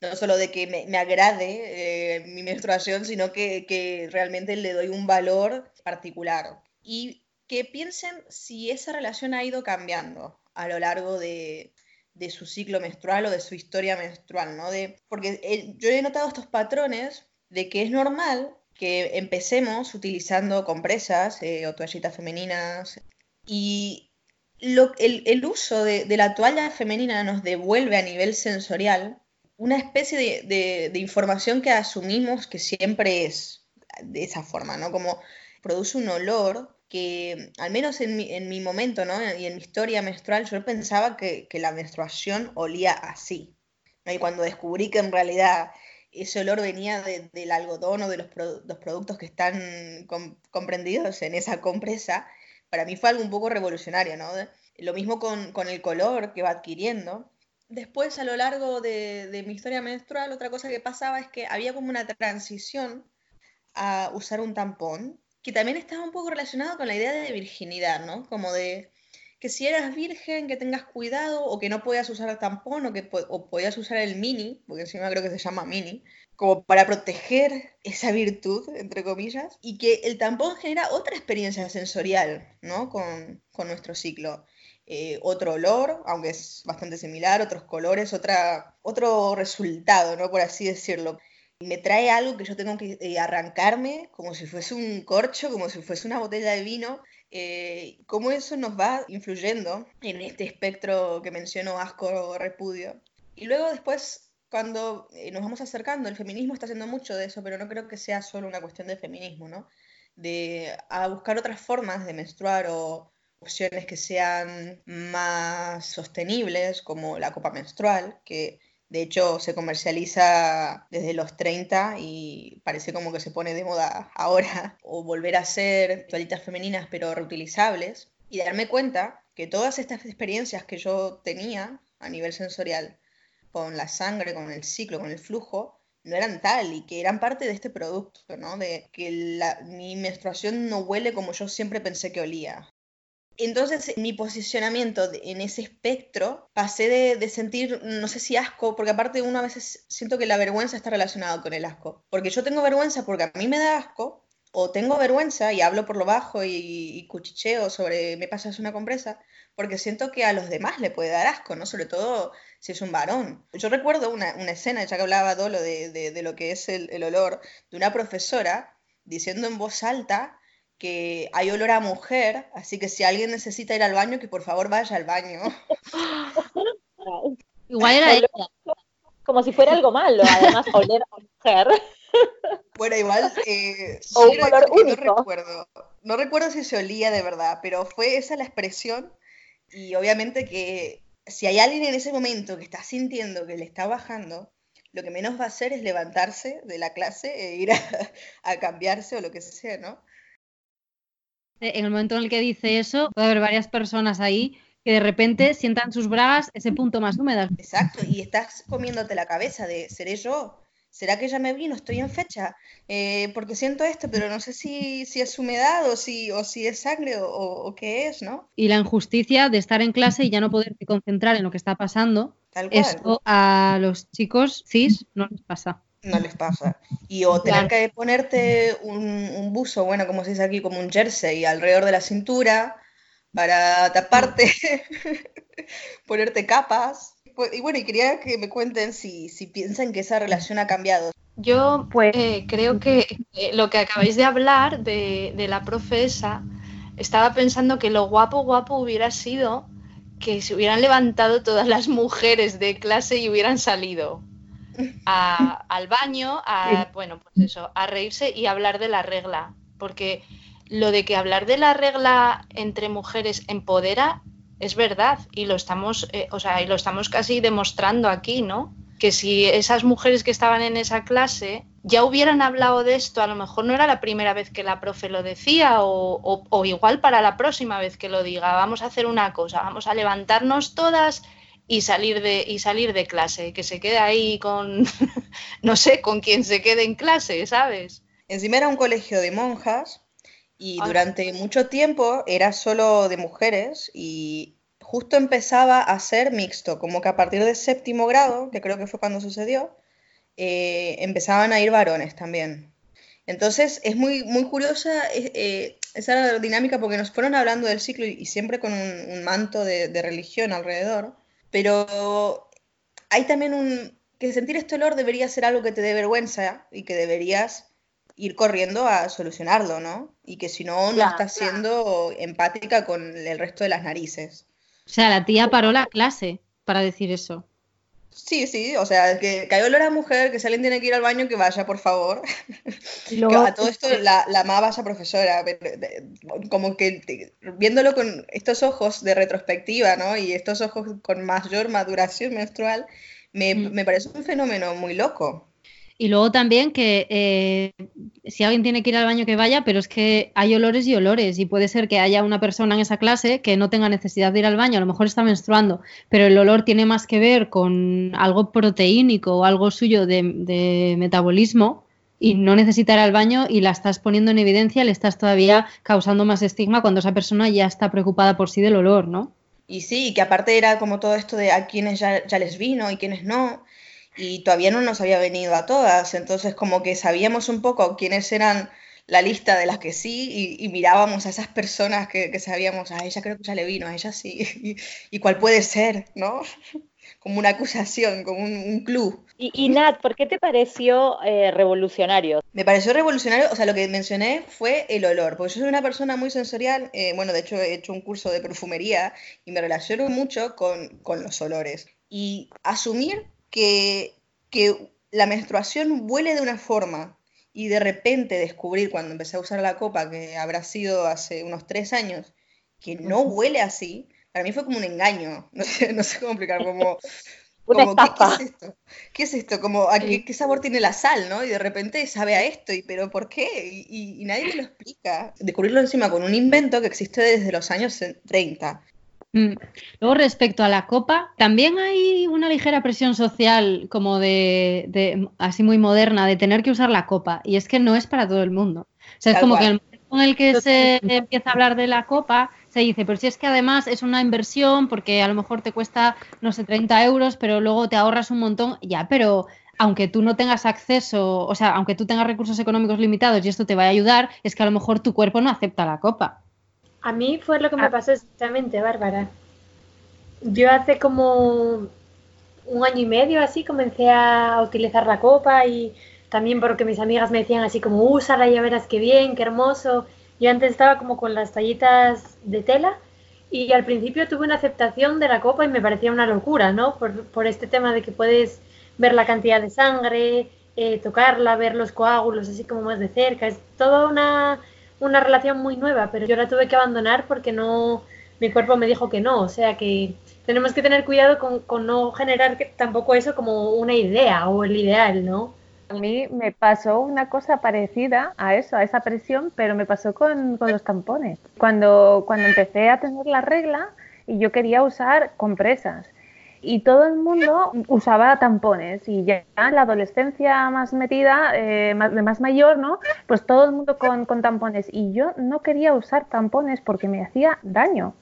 no solo de que me, me agrade eh, mi menstruación, sino que, que realmente le doy un valor particular. Y que piensen si esa relación ha ido cambiando a lo largo de, su ciclo menstrual o de su historia menstrual, ¿no? De, porque yo he notado estos patrones de que es normal que empecemos utilizando compresas eh, o toallitas femeninas y el, uso de, la toalla femenina nos devuelve a nivel sensorial una especie de- de información que asumimos que siempre es de esa forma, ¿no? Como produce un olor que, al menos en mi, en mi momento, ¿no? Y en mi historia menstrual, yo pensaba que, la menstruación olía así. Y cuando descubrí que en realidad ese olor venía de- del algodón o de los, los productos que están com- comprendidos en esa compresa, para mí fue algo un poco revolucionario, ¿no? Lo mismo con, el color que va adquiriendo. Después, a lo largo de mi historia menstrual, otra cosa que pasaba es que había como una transición a usar un tampón, que también estaba un poco relacionado con la idea de virginidad, ¿no? Como de que si eras virgen, que tengas cuidado, o que no podías usar el tampón, o que o podías usar el mini, porque encima creo que se llama mini, como para proteger esa virtud, entre comillas, y que el tampón genera otra experiencia sensorial, ¿no? Con, con nuestro ciclo. Eh, otro olor, aunque es bastante similar, otros colores, otra, otro resultado, ¿no? Por así decirlo. Me trae algo que yo tengo que eh, arrancarme como si fuese un corcho, como si fuese una botella de vino, eh, cómo eso nos va influyendo en este espectro que menciono, asco, repudio. Y luego después, cuando eh, nos vamos acercando, el feminismo está haciendo mucho de eso, pero no creo que sea solo una cuestión de feminismo, ¿no? De a buscar otras formas de menstruar o opciones que sean más sostenibles, como la copa menstrual, que de hecho se comercializa desde los 30 y parece como que se pone de moda ahora, o volver a hacer toallitas femeninas pero reutilizables, y darme cuenta que todas estas experiencias que yo tenía a nivel sensorial, con la sangre, con el ciclo, con el flujo, no eran tal y que eran parte de este producto, ¿no? De que mi menstruación no huele como yo siempre pensé que olía. Entonces, mi posicionamiento en ese espectro, pasé de, sentir, no sé si asco, porque aparte uno a veces siento que la vergüenza está relacionada con el asco. Porque yo tengo vergüenza porque a mí me da asco, o tengo vergüenza y hablo por lo bajo y, cuchicheo sobre me pasas una compresa, porque siento que a los demás le puede dar asco, ¿no? Sobre todo si es un varón. Yo recuerdo una, una escena, ya que hablaba Dolo de, de- de lo que es el olor, de una profesora diciendo en voz alta que hay olor a mujer, así que si alguien necesita ir al baño, que por favor vaya al baño. Igual era ella. Como si fuera algo malo, además, oler a mujer. Bueno, igual, eh, O un olor único. no recuerdo. No recuerdo si se olía de verdad, pero fue esa la expresión. Y obviamente que si hay alguien en ese momento que está sintiendo que le está bajando, lo que menos va a hacer es levantarse de la clase e ir a, a cambiarse o lo que sea, ¿no? En el momento en el que dice eso, puede haber varias personas ahí que de repente sientan sus bragas ese punto más húmedas. Exacto, y estás comiéndote la cabeza de, ¿seré yo? ¿Será que ya me vino? Estoy en fecha, eh, porque siento esto, pero no sé si, si es humedad o si, o si es sangre o, qué es, ¿no? Y la injusticia de estar en clase y ya no poderte concentrar en lo que está pasando, Tal cual. eso a los chicos cis no les pasa. No les pasa. Y o tener Claro. que ponerte un, un buzo, bueno, como se dice aquí, como un jersey alrededor de la cintura para taparte, ponerte capas. Pues, Y bueno, y quería que me cuenten si, si piensan que esa relación ha cambiado. Yo Pues- eh, creo que eh, lo que acabáis de hablar de, de la profe esa, estaba pensando que lo guapo, guapo hubiera sido que se hubieran levantado todas las mujeres de clase y hubieran salido a- al baño, a, bueno, pues eso, a reírse y hablar de la regla. Porque lo de que hablar de la regla entre mujeres empodera es verdad y lo estamos, eh, o sea, y lo estamos casi demostrando aquí, ¿no? Que si esas mujeres que estaban en esa clase ya hubieran hablado de esto, a lo mejor no era la primera vez que la profe lo decía o, o- o igual para la próxima vez que lo diga, vamos a hacer una cosa, vamos a levantarnos todas y salir de, y salir de clase, que se quede ahí con, no sé, con quien se quede en clase, ¿sabes? Encima era un colegio de monjas y Ah. durante mucho tiempo era solo de mujeres y justo empezaba a ser mixto, como que a partir del séptimo grado, que creo que fue cuando sucedió, eh, empezaban a ir varones también. Entonces es muy, muy curiosa eh, eh, esa dinámica porque nos fueron hablando del ciclo y, y siempre con un, un manto de, de religión alrededor, pero hay también un... que sentir este olor debería ser algo que te dé vergüenza y que deberías ir corriendo a solucionarlo, ¿no? Y que si no, no Claro, estás siendo empática con el resto de las narices. O sea, la tía paró la clase para decir eso. Sí, sí, o sea, que, que hay olor a mujer, que si alguien tiene que ir al baño, que vaya, por favor. A todo esto la, la más vaya profesora, pero, de- como que te- viéndolo con estos ojos de retrospectiva, ¿no? Y estos ojos con mayor maduración menstrual, me, Mm. me parece un fenómeno muy loco. Y luego también que eh, si alguien tiene que ir al baño que vaya, pero es que hay olores y olores y puede ser que haya una persona en esa clase que no tenga necesidad de ir al baño, a lo mejor está menstruando, pero el olor tiene más que ver con algo proteínico o algo suyo de, de metabolismo y no necesita ir al baño y la estás poniendo en evidencia, le estás todavía causando más estigma cuando esa persona ya está preocupada por sí del olor, ¿no? Y sí, que aparte era como todo esto de a quienes ya, ya les vino y quienes no, y todavía no nos había venido a todas, entonces como que sabíamos un poco quiénes eran la lista de las que sí y, y mirábamos a esas personas que, que sabíamos, a ella creo que ya le vino, a ella sí, y, y cuál puede ser, ¿no? Como una acusación, como un, un clue. Y, y Nat, ¿por qué te pareció eh, revolucionario? Me pareció revolucionario, o sea, lo que mencioné fue el olor, porque yo soy una persona muy sensorial, eh, bueno, de hecho he hecho un curso de perfumería y me relaciono mucho con, con los olores. Y asumir que, que la menstruación huele de una forma y de repente descubrir cuando empecé a usar la copa, que habrá sido hace unos tres años, que no huele así, para mí fue como un engaño, no sé, no sé cómo explicar, como... Como, ¿qué- estafa. ¿qué, es esto? ¿Qué es esto? Como, ¿a qué, qué sabor tiene la sal, no? Y de repente sabe a esto, y pero ¿por qué? Y, y- y nadie me lo explica. Descubrirlo encima con un invento que existe desde los años 30. Mm. Luego, respecto a la copa, también hay una ligera presión social, como de, de- así muy moderna, de tener que usar la copa. Y es que no es para todo el mundo. O sea, es como cual. que el momento en el que se empieza a hablar de la copa, se dice, pero si es que además es una inversión, porque a lo mejor te cuesta, no sé, 30 euros, pero luego te ahorras un montón. Ya, pero aunque tú no tengas acceso, o sea, aunque tú tengas recursos económicos limitados y esto te vaya a ayudar, es que a lo mejor tu cuerpo no acepta la copa. A mí fue lo que me Ah. pasó exactamente, Bárbara. Yo hace como un año y medio así comencé a utilizar la copa y también porque mis amigas me decían así como úsala, ya verás qué bien, qué hermoso. Yo antes estaba como con las tallitas de tela y al principio tuve una aceptación de la copa y me parecía una locura, ¿no? Por, por este tema de que puedes ver la cantidad de sangre, eh, tocarla, ver los coágulos así como más de cerca. Es toda una, una relación muy nueva, pero yo la tuve que abandonar porque no, mi cuerpo me dijo que no. O sea que tenemos que tener cuidado con, no generar tampoco eso como una idea o el ideal, ¿no? A mí me pasó una cosa parecida a eso, a esa presión, pero me pasó con, con los tampones. Cuando, cuando empecé a tener la regla y yo quería usar compresas y todo el mundo usaba tampones y ya en la adolescencia más metida, eh, más, mayor, ¿no? Pues todo el mundo con, tampones y yo no quería usar tampones porque me hacía daño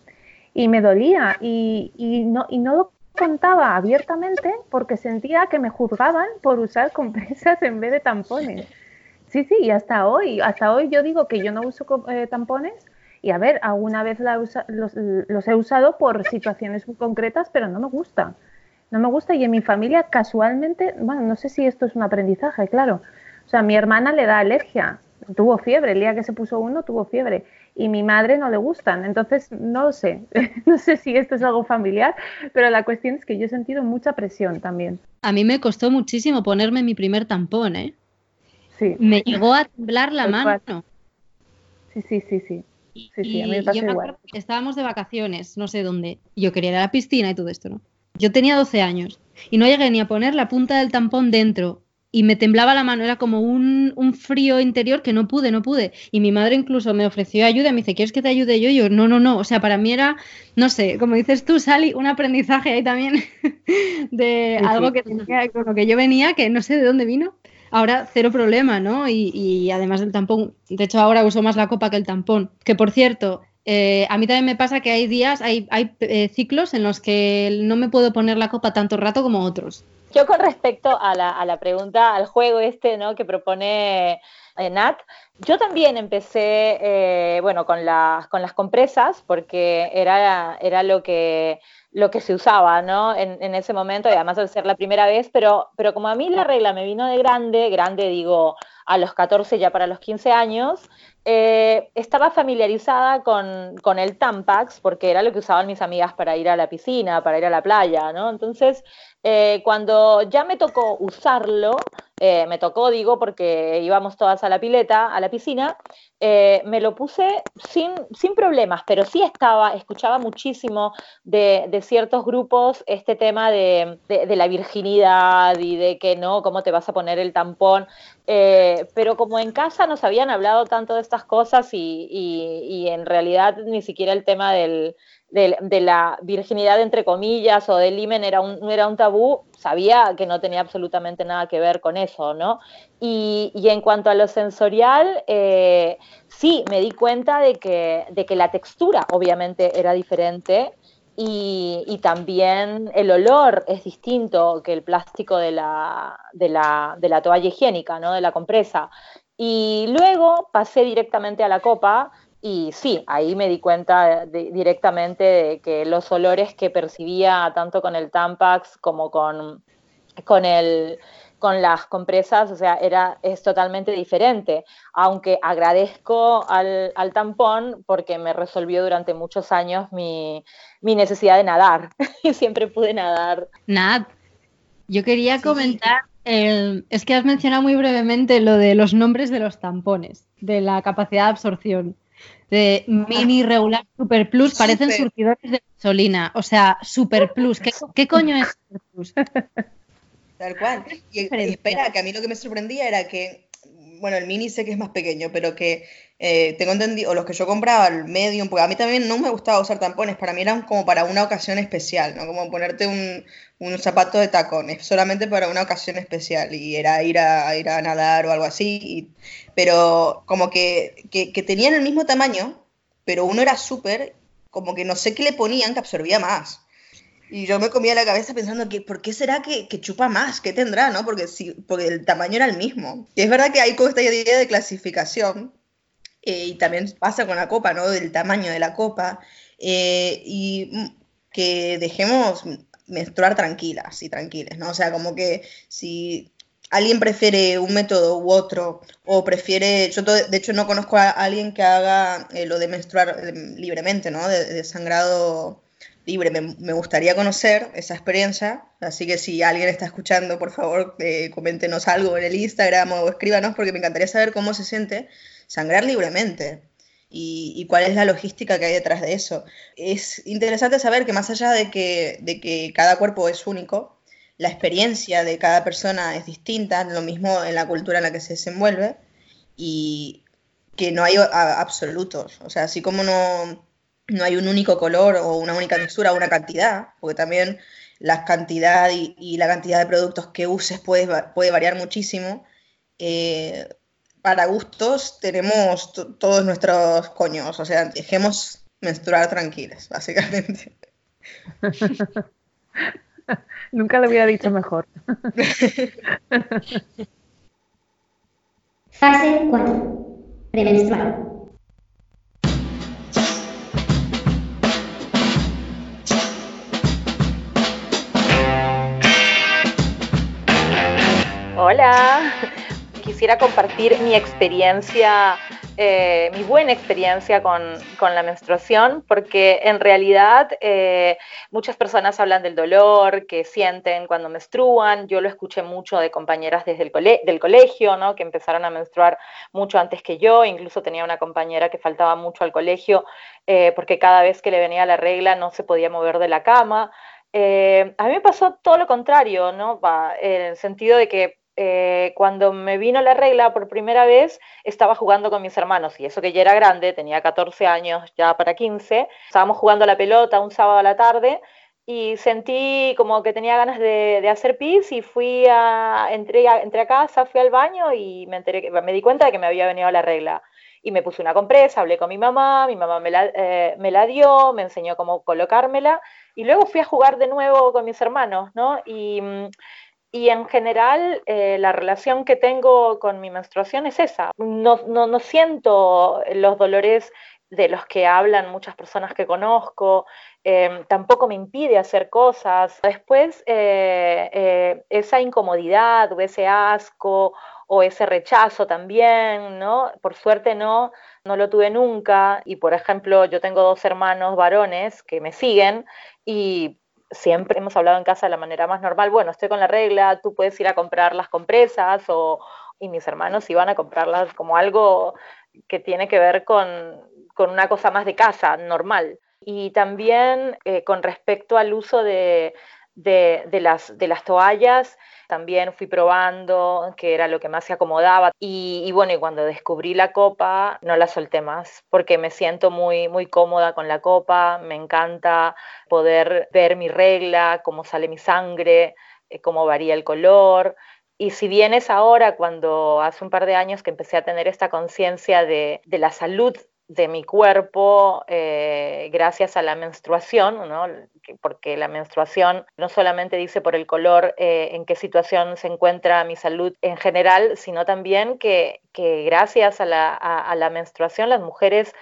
y me dolía y, no, y no lo contaba abiertamente porque sentía que me juzgaban por usar compresas en vez de tampones. Sí, sí, y hasta hoy, hasta hoy yo digo que yo no uso eh, tampones y a ver, alguna vez la usa- los, los he usado por situaciones muy concretas, pero no me gusta. No me gusta y en mi familia casualmente, bueno, no sé si esto es un aprendizaje, claro. O sea, mi hermana le da alergia, tuvo fiebre, el día que se puso uno tuvo fiebre y mi madre no le gustan. Entonces, no lo sé. no sé si esto es algo familiar, pero la cuestión es que yo he sentido mucha presión también. A mí me costó muchísimo ponerme mi primer tampón, ¿eh? Sí. Me llegó a temblar la Tal mano. cual. Sí, sí, sí, sí. Sí, sí, a mí me pasa yo me igual. acuerdo que estábamos de vacaciones, no sé dónde. Yo quería ir a la piscina y todo esto, ¿no? Yo tenía 12 años y no llegué ni a poner la punta del tampón dentro y me temblaba la mano, era como un, un frío interior que no pude, no pude. Y mi madre incluso me ofreció ayuda, me dice, ¿quieres que te ayude yo? Y yo, no, no, no. O sea, para mí era, no sé, como dices tú, Sally, un aprendizaje ahí también de algo que tenía, con lo que yo venía, que no sé de dónde vino. Ahora cero problema, ¿no? Y, además del tampón, de hecho ahora uso más la copa que el tampón. Que por cierto, eh, a mí también me pasa que hay días, hay, eh, ciclos en los que no me puedo poner la copa tanto rato como otros. Yo con respecto a la, pregunta, al juego este ¿no? que propone eh, Nat, yo también empecé, bueno, con las, con las compresas, porque era, era lo, que, lo que se usaba, ¿no? En, en ese momento, y además al ser la primera vez, pero, pero como a mí la regla me vino de grande, grande digo, a los 14, ya para los 15 años, eh, estaba familiarizada con, con el Tampax, porque era lo que usaban mis amigas para ir a la piscina, para ir a la playa, ¿no? Entonces, eh, cuando ya me tocó usarlo, eh, me tocó, digo, porque íbamos todas a la pileta, a la piscina, eh, me lo puse sin, sin problemas, pero sí estaba, escuchaba muchísimo de, de ciertos grupos este tema de, de- la virginidad y de que no, cómo te vas a poner el tampón. Eh, pero como en casa nos habían hablado tanto de estas cosas y, y- en realidad ni siquiera el tema del- de la virginidad entre comillas o del himen era un, era un tabú, sabía que no tenía absolutamente nada que ver con eso, ¿no? Y, en cuanto a lo sensorial, eh, sí, me di cuenta de que, de que la textura obviamente era diferente y, también el olor es distinto que el plástico de la, de la, toalla higiénica, ¿no? de la compresa. Y luego pasé directamente a la copa y sí, ahí me di cuenta directamente de que los olores que percibía tanto con el Tampax como con, con, el, con las compresas, o sea, era, es totalmente diferente. Aunque agradezco al, al tampón porque me resolvió durante muchos años mi, mi necesidad de nadar. Y siempre pude nadar. Nat, yo quería comentar, eh, es que has mencionado muy brevemente lo de los nombres de los tampones, de la capacidad de absorción. De mini, regular, super plus, parecen Super. surtidores de gasolina. O sea, super plus. ¿Qué, qué coño es super plus? Tal cual. Y, espera, que a mí lo que me sorprendía era que, bueno, el mini sé que es más pequeño, pero que eh, tengo entendido, o los que yo compraba, el medium, porque a mí también no me gustaba usar tampones, para mí eran como para una ocasión especial, ¿no? Como ponerte un, un zapato de tacones, solamente para una ocasión especial, y era ir a, ir a nadar o algo así, y- pero como que, que, que tenían el mismo tamaño, pero uno era súper, como que no sé qué le ponían que absorbía más. Y yo me comía la cabeza pensando que, ¿por qué será que, que chupa más? ¿Qué tendrá, no? Porque, sí, porque el tamaño era el mismo. Y es verdad que hay como esta idea de clasificación, eh, y también pasa con la copa, ¿no? Del tamaño de la copa, eh, y que dejemos menstruar tranquilas y tranquiles, ¿no? O sea, como que si alguien prefiere un método u otro, o prefiere, yo de hecho no conozco a alguien que haga eh, lo de menstruar libremente, ¿no? De, de sangrado libre. Me, gustaría conocer esa experiencia, así que si alguien está escuchando, por favor, eh, coméntenos algo en el Instagram o escríbanos, porque me encantaría saber cómo se siente sangrar libremente y, y cuál es la logística que hay detrás de eso. Es interesante saber que más allá de que, de que cada cuerpo es único, la experiencia de cada persona es distinta, lo mismo en la cultura en la que se desenvuelve, y que no hay absolutos. O sea, así como no, no hay un único color o una única textura o una cantidad, porque también la cantidad y, y la cantidad de productos que uses puede, va- puede variar muchísimo. eh, para gustos tenemos to- todos nuestros coños, o sea, dejemos menstruar tranquilas, básicamente. Nunca lo hubiera dicho mejor. Fase 4. Premenstrual. Hola, quisiera compartir mi experiencia eh, mi buena experiencia con, con, la menstruación, porque en realidad eh, muchas personas hablan del dolor que sienten cuando menstruan. Yo lo escuché mucho de compañeras desde el del colegio, ¿no? que empezaron a menstruar mucho antes que yo. Incluso tenía una compañera que faltaba mucho al colegio eh, porque cada vez que le venía la regla no se podía mover de la cama. a mí me pasó todo lo contrario, ¿no? en el sentido de que eh, cuando me vino la regla por primera vez, estaba jugando con mis hermanos, y eso que ya era grande, tenía 14 años, ya para 15, estábamos jugando a la pelota un sábado a la tarde, y sentí como que tenía ganas de, hacer pis y fui a, entré, a, entré casa, fui al baño y me, di cuenta de que me había venido la regla. Y me puse una compresa, hablé con mi mamá, mi mamá me la, eh, me la dio, me enseñó cómo colocármela y luego fui a jugar de nuevo con mis hermanos, ¿no? Mm, y en general eh, la relación que tengo con mi menstruación es esa. No, no, no, siento los dolores de los que hablan muchas personas que conozco, em, tampoco me impide hacer cosas. Después eh, eh, esa incomodidad o ese asco o ese rechazo también, ¿no? Por suerte no, no lo tuve nunca. Y por ejemplo, yo tengo dos hermanos varones que me siguen y siempre hemos hablado en casa de la manera más normal, bueno, estoy con la regla, tú puedes ir a comprar las compresas o, y mis hermanos iban a comprarlas como algo que tiene que ver con, una cosa más de casa, normal. Y también eh, con respecto al uso de, de, las, de las toallas, también fui probando qué era lo que más se acomodaba. Y, bueno, y cuando descubrí la copa no la solté más porque me siento muy, muy cómoda con la copa, me encanta poder ver mi regla, cómo sale mi sangre, eh, cómo varía el color. Y si bien es ahora, cuando hace un par de años que empecé a tener esta conciencia de, de la salud de mi cuerpo eh, gracias a la menstruación, ¿no? porque la menstruación no solamente dice por el color eh, en qué situación se encuentra mi salud en general, sino también que, que gracias a la, a la menstruación las mujeres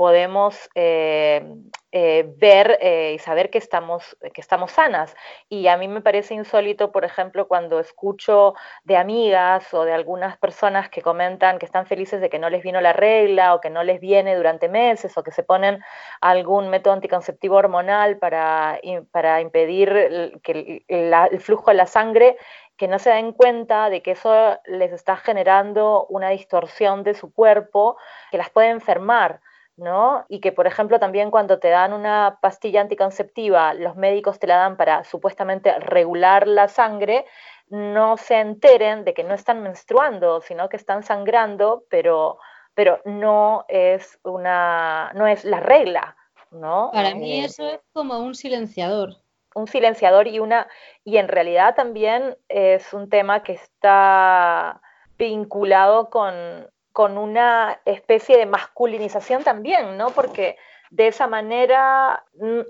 podemos eh, eh, ver eh, y saber que estamos, que estamos sanas. Y a mí me parece insólito, por ejemplo, cuando escucho de amigas o de algunas personas que comentan que están felices de que no les vino la regla o que no les viene durante meses o que se ponen algún método anticonceptivo hormonal para, para impedir que el flujo de la sangre que no se den cuenta de que eso les está generando una distorsión de su cuerpo que las puede enfermar. ¿No? Y que, por ejemplo, también cuando te dan una pastilla anticonceptiva, los médicos te la dan para supuestamente regular la sangre, no se enteren de que no están menstruando, sino que están sangrando, pero, pero no es una, no es la regla, ¿no? Para mí eh, eso es como un silenciador. Un silenciador y una, y en realidad también es un tema que está vinculado con con una especie de masculinización también, ¿no? Porque de esa manera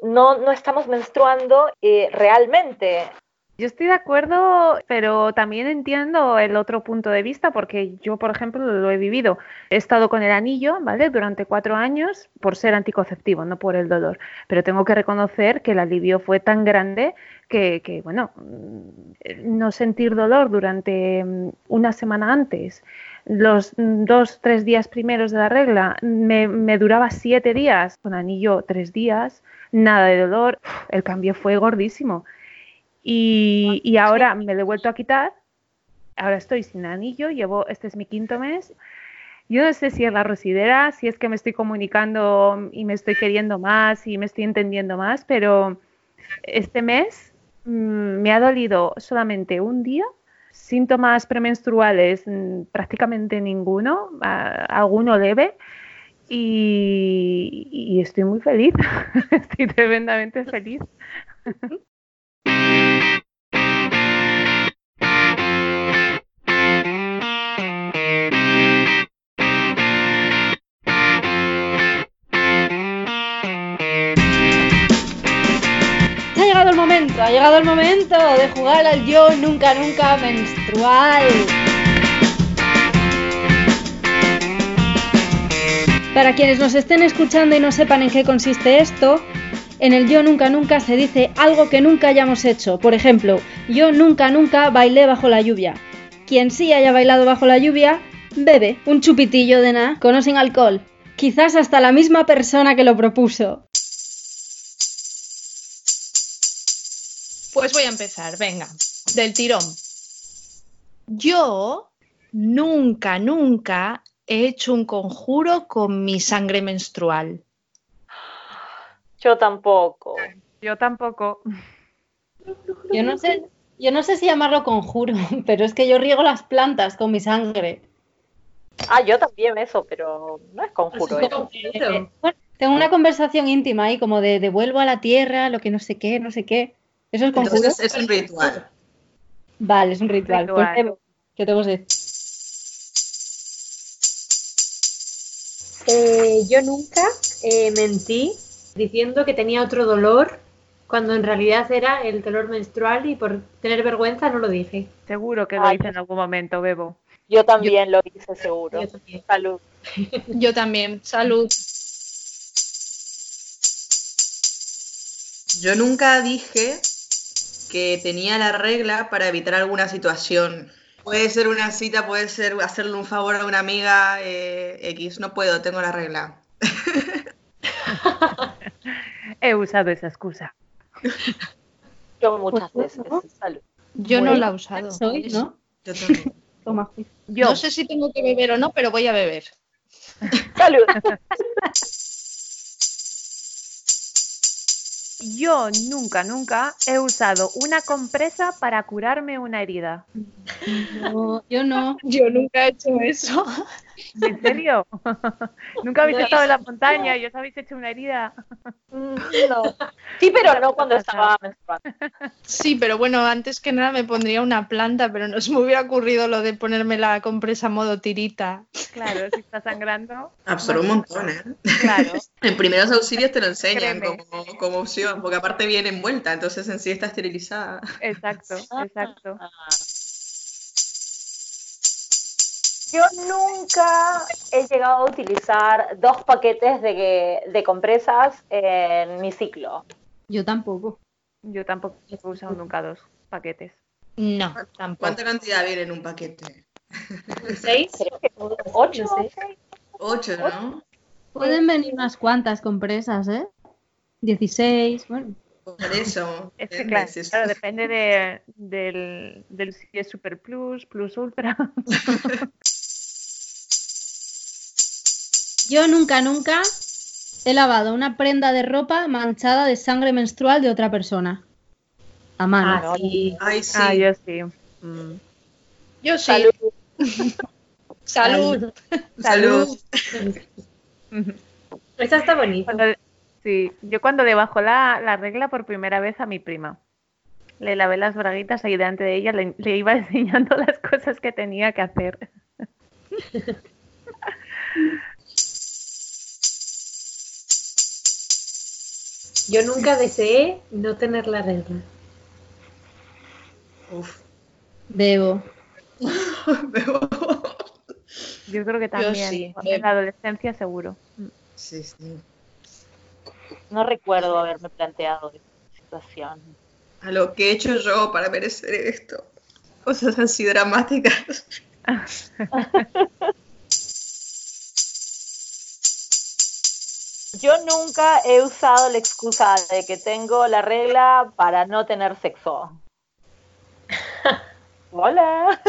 no, no estamos menstruando eh, realmente. Yo estoy de acuerdo, pero también entiendo el otro punto de vista porque yo, por ejemplo, lo he vivido. He estado con el anillo, ¿vale? Durante cuatro años por ser anticonceptivo, no por el dolor. Pero tengo que reconocer que el alivio fue tan grande que, bueno, no sentir dolor durante mm, una semana antes los dos, tres días primeros de la regla me, duraba siete días, con anillo tres días, nada de dolor, el cambio fue gordísimo. Y, y ahora me lo he vuelto a quitar, ahora estoy sin anillo, llevo, este es mi quinto mes. Yo no sé si es la rosidera, si es que me estoy comunicando y me estoy queriendo más y me estoy entendiendo más, pero este mes mm, me ha dolido solamente un día Síntomas premenstruales, mm, prácticamente ninguno, alguno leve. Y, y estoy muy feliz, estoy tremendamente feliz. Ha llegado el momento de jugar al yo nunca nunca menstrual. Para quienes nos estén escuchando y no sepan en qué consiste esto, en el yo nunca nunca se dice algo que nunca hayamos hecho. Por ejemplo, yo nunca nunca bailé bajo la lluvia. Quien sí haya bailado bajo la lluvia Bebe un chupitillo de nada, con o sin alcohol. Quizás hasta la misma persona que lo propuso. Pues voy a empezar, venga, del tirón. Yo nunca, nunca he hecho un conjuro con mi sangre menstrual. Yo tampoco. Yo tampoco. Yo no sé, yo no sé si llamarlo conjuro, pero es que yo riego las plantas con mi sangre. Ah, yo también eso, pero no es conjuro eso. como- Eh, bueno, tengo una conversación íntima ahí, como de devuelvo a la tierra lo que no sé qué, no sé qué. ¿Eso es conjuro? Entonces es un ritual. Vale, es un ritual. Pues, ¿Qué tengo que decir? Eh, yo nunca eh, mentí diciendo que tenía otro dolor cuando en realidad era el dolor menstrual y por tener vergüenza no lo dije. Seguro que lo Ay, hice en algún momento, Bebo. Yo también lo hice seguro. Yo también. Salud. Yo también, salud. Yo nunca dije que tenía la regla para evitar alguna situación. Puede ser una cita, puede ser hacerle un favor a una amiga eh, X. No puedo, tengo la regla. He usado esa excusa. Yo muchas Pues, veces. ¿no? Salud. Yo no la he usado. Soy, ¿no? Yo también. Toma. Yo, No sé si tengo que beber o no, pero voy a beber. Salud. Yo nunca, nunca he usado una compresa para curarme una herida. No, yo no. Yo nunca he hecho eso. ¿En serio? ¿Nunca habéis No. estado en la montaña y os habéis hecho una herida? Mm, No. Sí, pero no cuando estaba menstruando. Sí, pero bueno, antes que nada me pondría una planta, pero no se me hubiera ocurrido lo de ponerme la compresa modo tirita. Claro, si está sangrando. Absorbe un montón, ¿eh? Claro. En primeros auxilios te lo enseñan como, como opción, porque aparte viene envuelta, entonces en sí está esterilizada. Exacto, exacto. Yo nunca he llegado a utilizar dos paquetes de, de compresas en mi ciclo. Yo tampoco. Yo tampoco he usado nunca dos paquetes. No, tampoco. ¿Cuánta cantidad viene en un paquete? ¿Seis? Creo que ocho. Ocho, ¿no? Pueden venir unas cuantas compresas, ¿eh? 16, bueno. Por eso. Es que depende, claro, claro, depende de, del, del si es Super Plus, Plus Ultra. Yo nunca, nunca he lavado una prenda de ropa manchada de sangre menstrual de otra persona. A mano. Ah, sí. Ay, sí. Ah, yo sí. Mm. Yo sí. Salud. Salud. Salud. Esta está bonita. Cuando- sí, yo cuando le bajó la, la regla por primera vez a mi prima, le lavé las braguitas ahí delante de ella, le, le iba enseñando las cosas que tenía que hacer. Yo nunca deseé no tener la regla. Uf. Bebo. Pero- Yo creo que también, sí, en la adolescencia seguro. Sí, sí. No recuerdo haberme planteado esa situación. A lo que he hecho yo para merecer esto. Cosas así dramáticas. Yo nunca he usado la excusa de que tengo la regla para no tener sexo. Hola.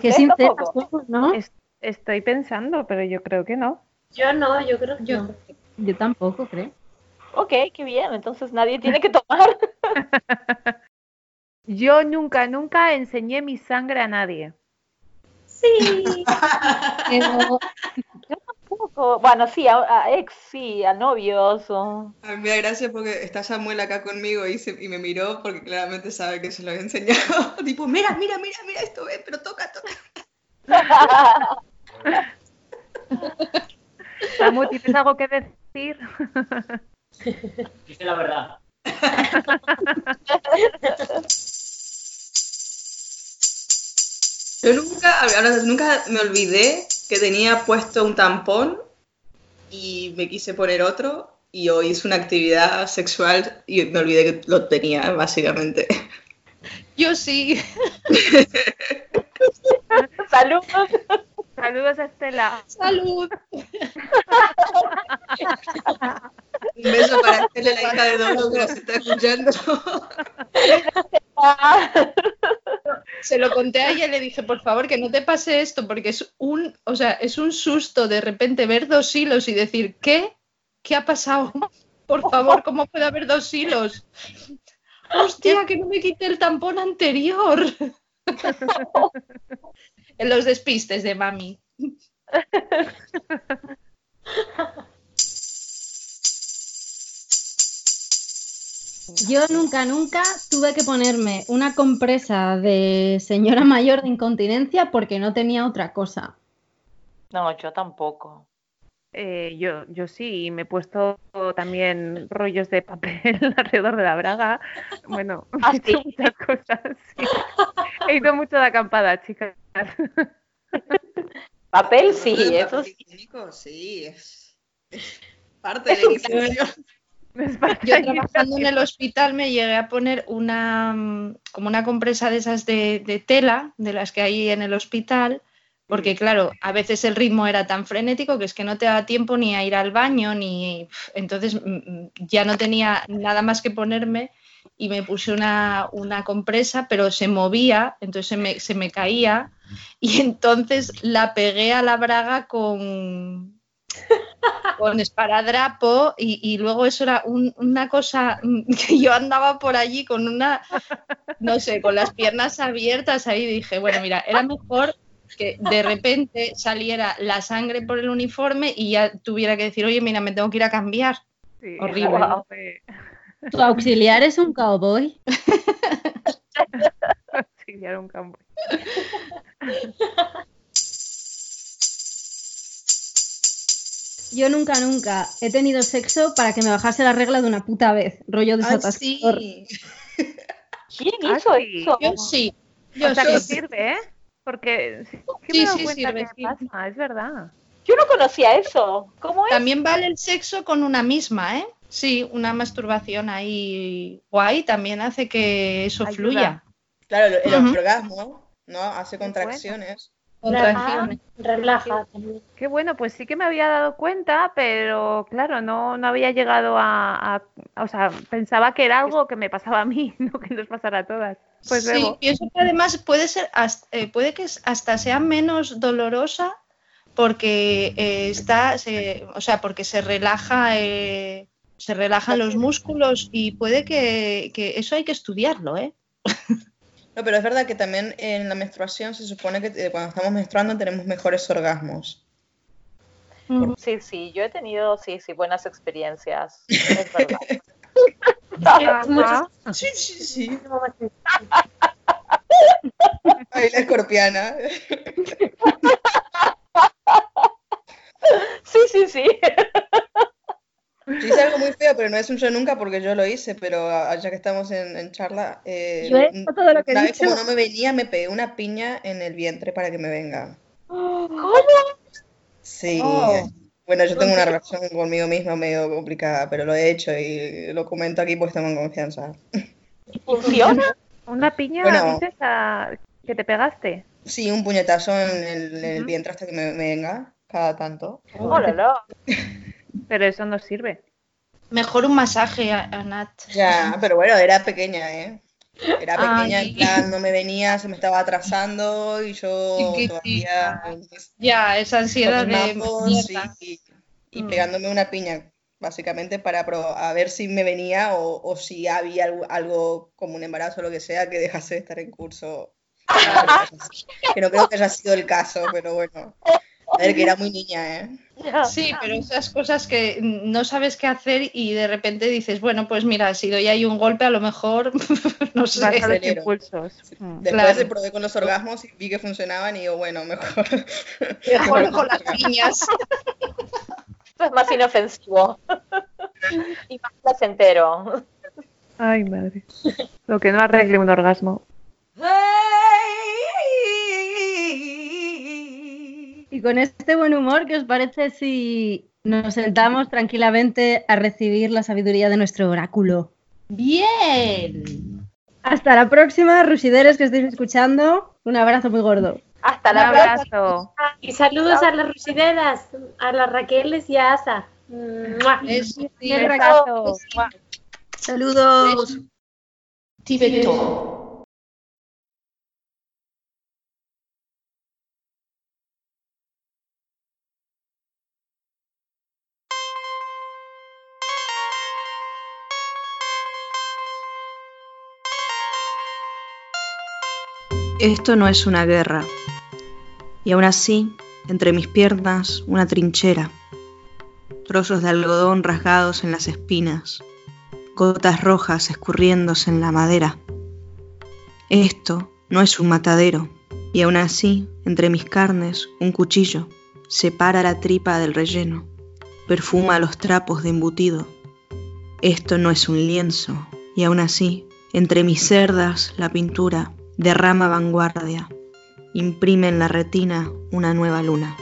Qué somos, ¿no? Es- estoy pensando, pero yo creo que no. Yo no, yo creo que Yo- no. Yo tampoco, creo. Ok, qué bien. Entonces nadie tiene que tomar. Yo nunca, nunca enseñé mi sangre a nadie. Sí. Pero Bueno, sí, a, a ex, sí, a novios. o- A mí me da gracia porque está Samuel acá conmigo y, se- y me miró porque claramente sabe que se lo había enseñado. tipo, mira, mira, mira, mira esto, ven, pero toca, toca. Samu, ¿tienes algo que decir? Dice la verdad. Yo nunca, ahora, nunca me olvidé que tenía puesto un tampón y me quise poner otro y hoy hice una actividad sexual y me olvidé que lo tenía, básicamente. Yo sí. Salud. Saludos a Estela. ¡Salud! Un beso para Estela, la hija de Dodo, que nos está escuchando. Se lo conté a ella y le dije, por favor, que no te pase esto, porque es un, o sea, es un susto de repente ver dos hilos y decir, ¿qué? ¿Qué ha pasado? Por favor, ¿cómo puede haber dos hilos? Hostia, que no me quité el tampón anterior. en los despistes de mami. Yo nunca, nunca tuve que ponerme una compresa de señora mayor de incontinencia porque no tenía otra cosa. No, yo tampoco. Eh, yo, yo sí, y me he puesto también rollos de papel alrededor de la braga. Bueno, ¿Ah, he hecho sí? muchas cosas. sí. He ido mucho de acampada, chicas. Papel sí, eso sí. higiénico, sí, es, es parte de la Yo iniciar- trabajando en el hospital me llegué a poner una mm, como una compresa de esas de, de tela, de las que hay en el hospital, porque claro, a veces el ritmo era tan frenético que es que no te daba tiempo ni a ir al baño, ni entonces mm, mm, ya no tenía nada más que ponerme y me puse una, una compresa, pero se movía, entonces se me, se me caía y entonces la pegué a la braga con, con esparadrapo y, y luego eso era un- una cosa mm, que yo andaba por allí con una, no sé, con las piernas abiertas ahí dije, bueno, mira, era mejor que de repente saliera la sangre por el uniforme y ya tuviera que decir, oye, mira, me tengo que ir a cambiar. Sí, Horrible. ¿Tu auxiliar es un cowboy? auxiliar un campo. Yo nunca, nunca he tenido sexo para que me bajase la regla de una puta vez. Rollo desatascador. sí. ¿Quién Ah, hizo eso? Yo sí, yo o sea, sí. que sirve, ¿eh? Porque sí, Sí, sirve, que sí. pasa, es verdad. Yo no conocía eso. ¿Cómo es? También vale el sexo con una misma, ¿eh? Sí, una masturbación ahí guay también hace que eso Ayuda. fluya. Claro, el orgasmo, ¿no? Hace contracciones. Contracciones. Relaja. Qué bueno, pues sí que me había dado cuenta, pero claro, no, no había llegado a, a- O sea, pensaba que era algo que me pasaba a mí, no que nos pasara a todas. Pues sí, luego. pienso que además puede ser, hasta- eh, puede que hasta sea menos dolorosa porque eh, está, se- o sea, porque se relaja, eh, se relajan los músculos y puede que, que eso hay que estudiarlo, ¿eh? No, pero es verdad que también en la menstruación se supone que eh, cuando estamos menstruando tenemos mejores orgasmos. Sí, sí, yo he tenido, sí, sí, buenas experiencias. Es verdad. Ajá. Sí, sí, sí. Ahí la escorpiana. Sí, sí, sí. Yo hice algo muy feo, pero no es un yo nunca porque yo lo hice, pero ya que estamos en, en charla, eh, Yo todo lo que una vez como no me venía, me pegué una piña en el vientre para que me venga. ¿Cómo? Sí. Oh. Bueno, yo tengo una relación conmigo misma medio complicada, pero lo he hecho y lo comento aquí porque estamos en confianza. ¿Funciona? Una piña, Bueno. dices, a- que te pegaste. Sí, un puñetazo en el, en el Ujú. vientre hasta que me, me venga, cada tanto. Oh, la, la. Pero eso no sirve. Mejor un masaje, a- Anat. Ya, pero bueno, era pequeña, ¿eh? Era pequeña, Ay. en plan, no me venía, se me estaba atrasando y yo Chiquitita. todavía Ya, esa ansiedad de y, y Mm. pegándome una piña, básicamente para pro- a ver si me venía o, o si había algo, algo como un embarazo o lo que sea que dejase de estar en curso. Que no creo que haya sido el caso, pero bueno. A ver, que era muy niña, ¿eh? Sí, pero esas cosas que no sabes qué hacer y de repente dices, bueno, pues mira, si doy ahí un golpe, a lo mejor, no sé. a los impulsos. Mm. Después Claro. se probé con los orgasmos y vi que funcionaban y digo, bueno, mejor. Mejor con las piñas. Esto es más inofensivo. y más placentero. Ay, madre. Lo que no arregle un orgasmo. Y con este buen humor, ¿qué os parece si nos sentamos tranquilamente a recibir la sabiduría de nuestro oráculo? Bien. Hasta la próxima, Rusideres que estéis escuchando. Un abrazo muy gordo. Hasta Un la próxima. abrazo. Y saludos a las rusideras, a las Raqueles y a Asa. Bien, Besazo. Saludos. Tibeto. Esto no es una guerra. Y aún así, entre mis piernas, una trinchera. Trozos de algodón rasgados en las espinas. Gotas rojas escurriéndose en la madera. Esto no es un matadero. Y aún así, entre mis carnes, un cuchillo. Separa la tripa del relleno. Perfuma los trapos de embutido. Esto no es un lienzo. Y aún así, entre mis cerdas, la pintura derrama vanguardia, imprime en la retina una nueva luna.